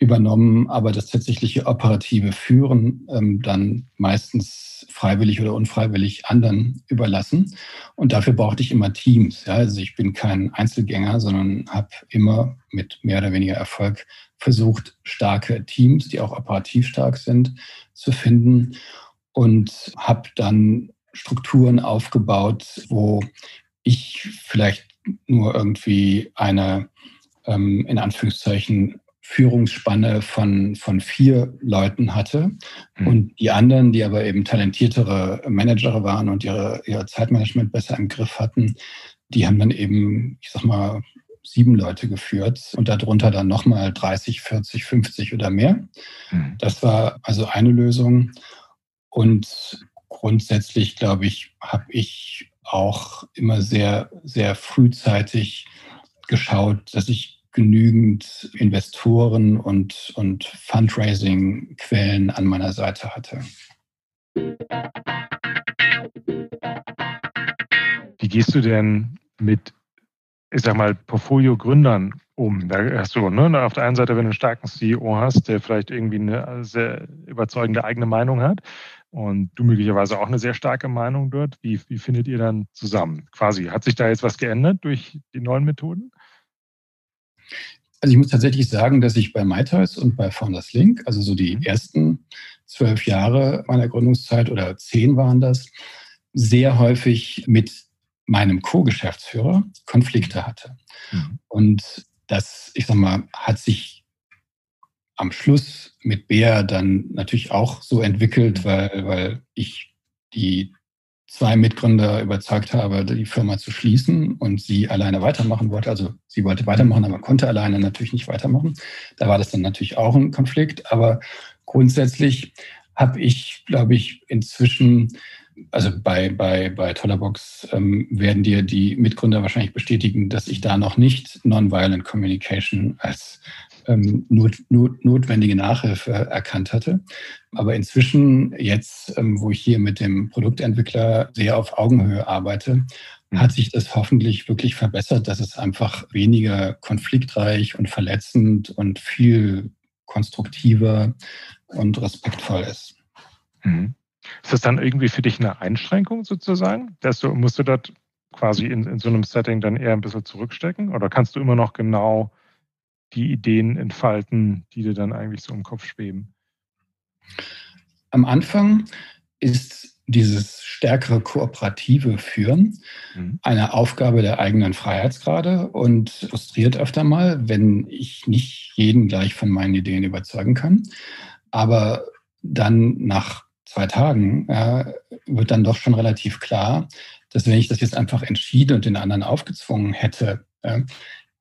übernommen, aber das tatsächliche operative Führen ähm, dann meistens freiwillig oder unfreiwillig anderen überlassen. Und dafür brauchte ich immer Teams. Ja? Also ich bin kein Einzelgänger, sondern habe immer mit mehr oder weniger Erfolg versucht, starke Teams, die auch operativ stark sind, zu finden und habe dann Strukturen aufgebaut, wo ich vielleicht nur irgendwie eine ähm, in Anführungszeichen Führungsspanne von, von vier Leuten hatte. Mhm. Und die anderen, die aber eben talentiertere Manager waren und ihre, ihr Zeitmanagement besser im Griff hatten, die haben dann eben, ich sag mal, sieben Leute geführt und darunter dann nochmal 30, 40, 50 oder mehr. Mhm. Das war also eine Lösung. Und grundsätzlich, glaube ich, habe ich auch immer sehr, sehr frühzeitig geschaut, dass ich genügend Investoren und, und Fundraising-Quellen an meiner Seite hatte. Wie gehst du denn mit, ich sag mal, Portfolio-Gründern um? Da hast du, ne, auf der einen Seite, wenn du einen starken CEO hast, der vielleicht irgendwie eine sehr überzeugende eigene Meinung hat und du möglicherweise auch eine sehr starke Meinung dort, wie, wie findet ihr dann zusammen? Quasi, hat sich da jetzt was geändert durch die neuen Methoden? Also ich muss tatsächlich sagen, dass ich bei MyToys und bei Founders Link, also so die mhm. ersten zwölf Jahre meiner Gründungszeit oder zehn waren das, sehr häufig mit meinem Co-Geschäftsführer Konflikte hatte. Mhm. Und das, ich sag mal, hat sich am Schluss mit Bär dann natürlich auch so entwickelt, weil, weil ich die zwei Mitgründer überzeugt habe, die Firma zu schließen und sie alleine weitermachen wollte. Also sie wollte weitermachen, aber konnte alleine natürlich nicht weitermachen. Da war das dann natürlich auch ein Konflikt. Aber grundsätzlich habe ich, glaube ich, inzwischen, also bei, bei, bei Tollerbox ähm, werden dir die Mitgründer wahrscheinlich bestätigen, dass ich da noch nicht Nonviolent Communication als ähm, not, not, notwendige Nachhilfe erkannt hatte. Aber inzwischen, jetzt, ähm, wo ich hier mit dem Produktentwickler sehr auf Augenhöhe arbeite, mhm. hat sich das hoffentlich wirklich verbessert, dass es einfach weniger konfliktreich und verletzend und viel konstruktiver und respektvoll ist. Mhm. Ist das dann irgendwie für dich eine Einschränkung sozusagen? Dass du, musst du dort quasi in, in so einem Setting dann eher ein bisschen zurückstecken? Oder kannst du immer noch genau die Ideen entfalten, die dir dann eigentlich so im Kopf schweben? Am Anfang ist dieses stärkere kooperative Führen mhm. eine Aufgabe der eigenen Freiheitsgrade und frustriert öfter mal, wenn ich nicht jeden gleich von meinen Ideen überzeugen kann. Aber dann nach zwei Tagen äh, wird dann doch schon relativ klar, dass wenn ich das jetzt einfach entschieden und den anderen aufgezwungen hätte, äh,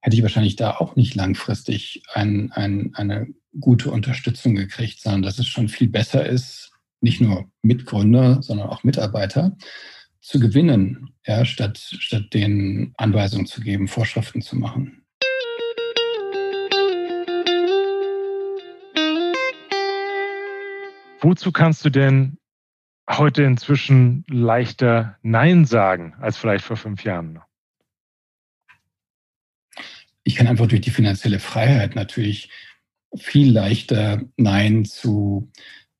hätte ich wahrscheinlich da auch nicht langfristig ein, ein, eine gute Unterstützung gekriegt, sondern dass es schon viel besser ist, nicht nur Mitgründer, sondern auch Mitarbeiter zu gewinnen, ja, statt, statt denen Anweisungen zu geben, Vorschriften zu machen. Wozu kannst du denn heute inzwischen leichter Nein sagen als vielleicht vor fünf Jahren? Ich kann einfach durch die finanzielle Freiheit natürlich viel leichter Nein zu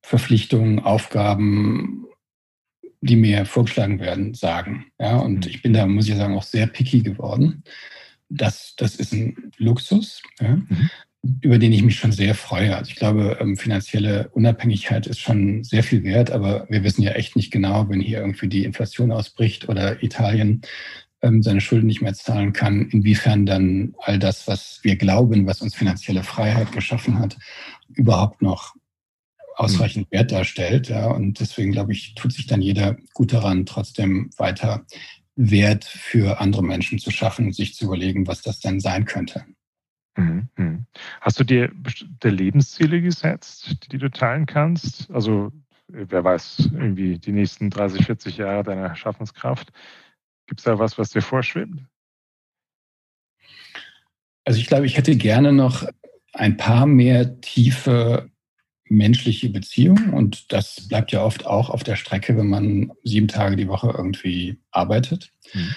Verpflichtungen, Aufgaben, die mir vorgeschlagen werden, sagen. Ja, und mhm. ich bin da, muss ich sagen, auch sehr picky geworden. Das, das ist ein Luxus. Ja. Mhm über den ich mich schon sehr freue. Also ich glaube, ähm, finanzielle Unabhängigkeit ist schon sehr viel wert, aber wir wissen ja echt nicht genau, wenn hier irgendwie die Inflation ausbricht oder Italien seine Schulden nicht mehr zahlen kann, inwiefern dann all das, was wir glauben, was uns finanzielle Freiheit geschaffen hat, überhaupt noch ausreichend Wert darstellt. Ja. Und deswegen glaube ich, tut sich dann jeder gut daran, trotzdem weiter Wert für andere Menschen zu schaffen und sich zu überlegen, was das denn sein könnte. Mhm, mhm. Hast du dir bestimmte Lebensziele gesetzt, die du teilen kannst? Also, wer weiß, irgendwie die nächsten 30, 40 Jahre deiner Schaffenskraft. Gibt es da was, was dir vorschwebt? Also, ich glaube, ich hätte gerne noch ein paar mehr tiefe menschliche Beziehungen und das bleibt ja oft auch auf der Strecke, wenn man sieben Tage die Woche irgendwie arbeitet, mhm.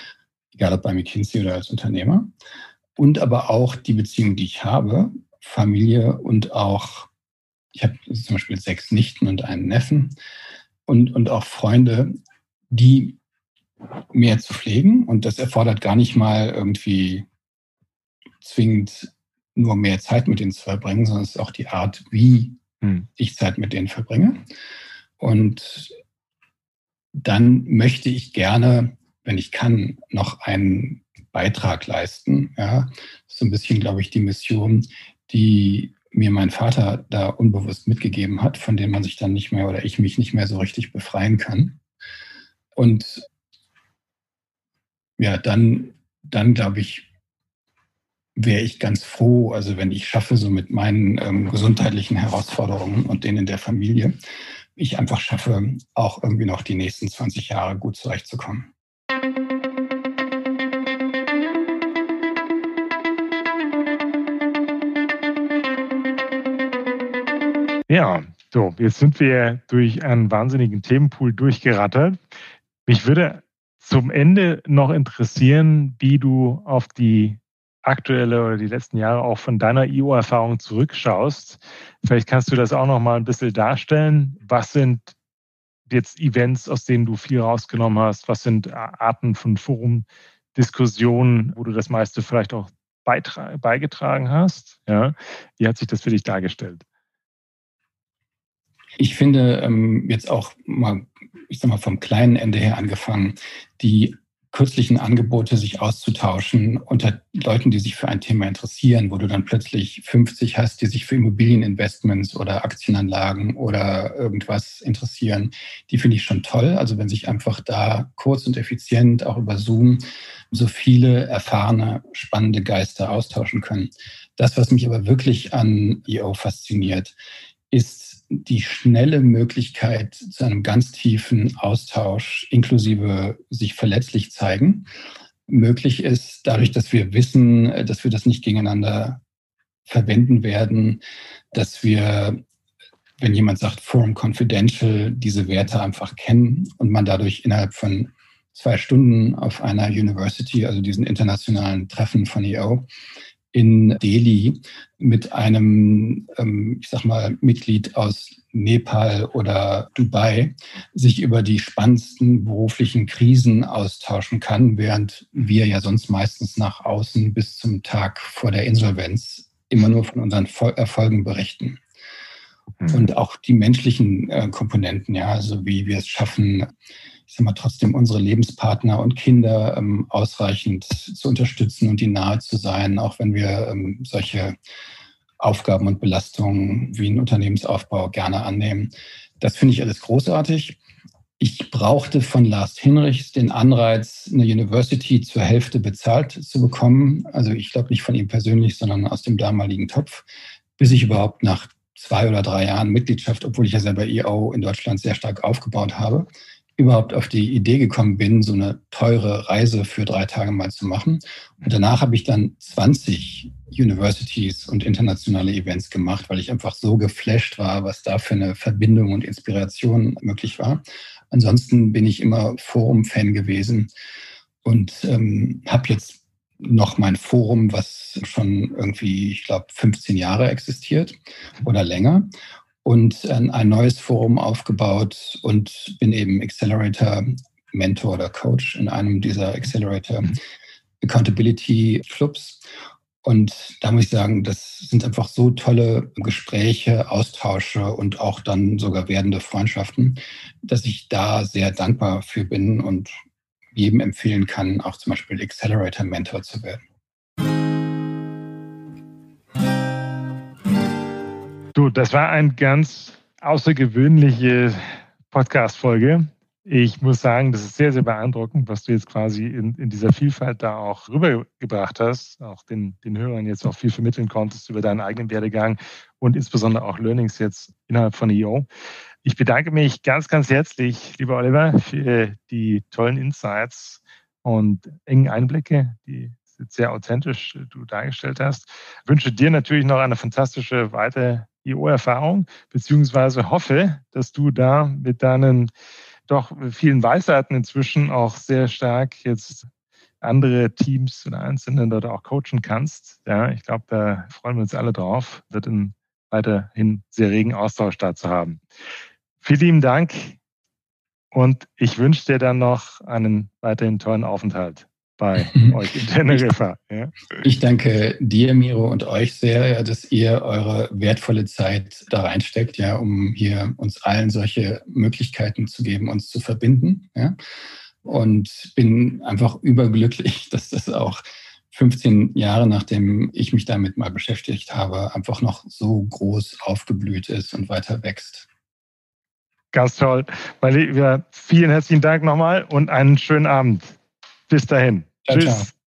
egal ob bei McKinsey oder als Unternehmer und aber auch die Beziehung, die ich habe, Familie und auch, ich habe zum Beispiel sechs Nichten und einen Neffen und, und auch Freunde, die mehr zu pflegen. Und das erfordert gar nicht mal irgendwie zwingend nur mehr Zeit mit denen zu verbringen, sondern es ist auch die Art, wie hm. ich Zeit mit denen verbringe. Und dann möchte ich gerne, wenn ich kann, noch einen Beitrag leisten. Ja, das ist so ein bisschen, glaube ich, die Mission, die mir mein Vater da unbewusst mitgegeben hat, von dem man sich dann nicht mehr oder ich mich nicht mehr so richtig befreien kann. Und ja, dann, dann glaube ich, wäre ich ganz froh, also wenn ich schaffe, so mit meinen ähm, gesundheitlichen Herausforderungen und denen der Familie, ich einfach schaffe, auch irgendwie noch die nächsten 20 Jahre gut zurechtzukommen. Ja, so, jetzt sind wir durch einen wahnsinnigen Themenpool durchgerattert. Mich würde zum Ende noch interessieren, wie du auf die aktuelle oder die letzten Jahre auch von deiner IO-Erfahrung zurückschaust. Vielleicht kannst du das auch noch mal ein bisschen darstellen. Was sind jetzt Events, aus denen du viel rausgenommen hast? Was sind Arten von Forum-Diskussionen, wo du das meiste vielleicht auch beigetragen hast? Ja, wie hat sich das für dich dargestellt? Ich finde ähm, jetzt auch mal, ich sag mal, vom kleinen Ende her angefangen, die kürzlichen Angebote, sich auszutauschen unter Leuten, die sich für ein Thema interessieren, wo du dann plötzlich 50 hast, die sich für Immobilieninvestments oder Aktienanlagen oder irgendwas interessieren, die finde ich schon toll. Also wenn sich einfach da kurz und effizient auch über Zoom so viele erfahrene, spannende Geister austauschen können. Das, was mich aber wirklich an EO fasziniert, ist die schnelle Möglichkeit zu einem ganz tiefen Austausch inklusive sich verletzlich zeigen möglich ist, dadurch, dass wir wissen, dass wir das nicht gegeneinander verwenden werden, dass wir, wenn jemand sagt Forum Confidential, diese Werte einfach kennen und man dadurch innerhalb von zwei Stunden auf einer University, also diesen internationalen Treffen von EO, in Delhi mit einem, ähm, ich sag mal, Mitglied aus Nepal oder Dubai sich über die spannendsten beruflichen Krisen austauschen kann, während wir ja sonst meistens nach außen bis zum Tag vor der Insolvenz immer nur von unseren Erfolgen berichten. Mhm. Und auch die menschlichen äh, Komponenten, ja, also wie wir es schaffen, sag mal, trotzdem unsere Lebenspartner und Kinder ähm, ausreichend zu unterstützen und ihnen nahe zu sein, auch wenn wir ähm, solche Aufgaben und Belastungen wie einen Unternehmensaufbau gerne annehmen. Das finde ich alles großartig. Ich brauchte von Lars Hinrichs den Anreiz, eine University zur Hälfte bezahlt zu bekommen. Also ich glaube nicht von ihm persönlich, sondern aus dem damaligen Topf, bis ich überhaupt nach zwei oder drei Jahren Mitgliedschaft, obwohl ich ja selber EO in Deutschland sehr stark aufgebaut habe, überhaupt auf die Idee gekommen bin, so eine teure Reise für drei Tage mal zu machen. Und danach habe ich dann 20 Universities und internationale Events gemacht, weil ich einfach so geflasht war, was da für eine Verbindung und Inspiration möglich war. Ansonsten bin ich immer Forum-Fan gewesen und ähm, habe jetzt noch mein Forum, was schon irgendwie, ich glaube, 15 Jahre existiert oder länger und ein neues Forum aufgebaut und bin eben Accelerator Mentor oder Coach in einem dieser Accelerator. Accountability Clubs. Und da muss ich sagen, das sind einfach so tolle Gespräche, Austausche und auch dann sogar werdende Freundschaften, dass ich da sehr dankbar für bin und jedem empfehlen kann, auch zum Beispiel Accelerator Mentor zu werden. Das war eine ganz außergewöhnliche Podcast-Folge. Ich muss sagen, das ist sehr, sehr beeindruckend, was du jetzt quasi in, in dieser Vielfalt da auch rübergebracht hast, auch den, den Hörern jetzt auch viel vermitteln konntest über deinen eigenen Werdegang und insbesondere auch Learnings jetzt innerhalb von EO. Ich bedanke mich ganz, ganz herzlich, lieber Oliver, für die tollen Insights und engen Einblicke, die sehr authentisch du dargestellt hast. Ich wünsche dir natürlich noch eine fantastische weitere IO-Erfahrung, beziehungsweise hoffe, dass du da mit deinen doch vielen Weisheiten inzwischen auch sehr stark jetzt andere Teams und Einzelne dort auch coachen kannst. Ja, ich glaube, da freuen wir uns alle drauf, wird ein weiterhin sehr regen Austausch dazu haben. Vielen lieben Dank und ich wünsche dir dann noch einen weiterhin tollen Aufenthalt bei euch in Teneriffa. Ja. Ich danke dir, Miro, und euch sehr, dass ihr eure wertvolle Zeit da reinsteckt, ja, um hier uns allen solche Möglichkeiten zu geben, uns zu verbinden. Ja. Und bin einfach überglücklich, dass das auch 15 Jahre nachdem ich mich damit mal beschäftigt habe, einfach noch so groß aufgeblüht ist und weiter wächst. Ganz toll. Mein Lieber, vielen herzlichen Dank nochmal und einen schönen Abend. Bis dahin. Ciao, Tschüss. Ciao.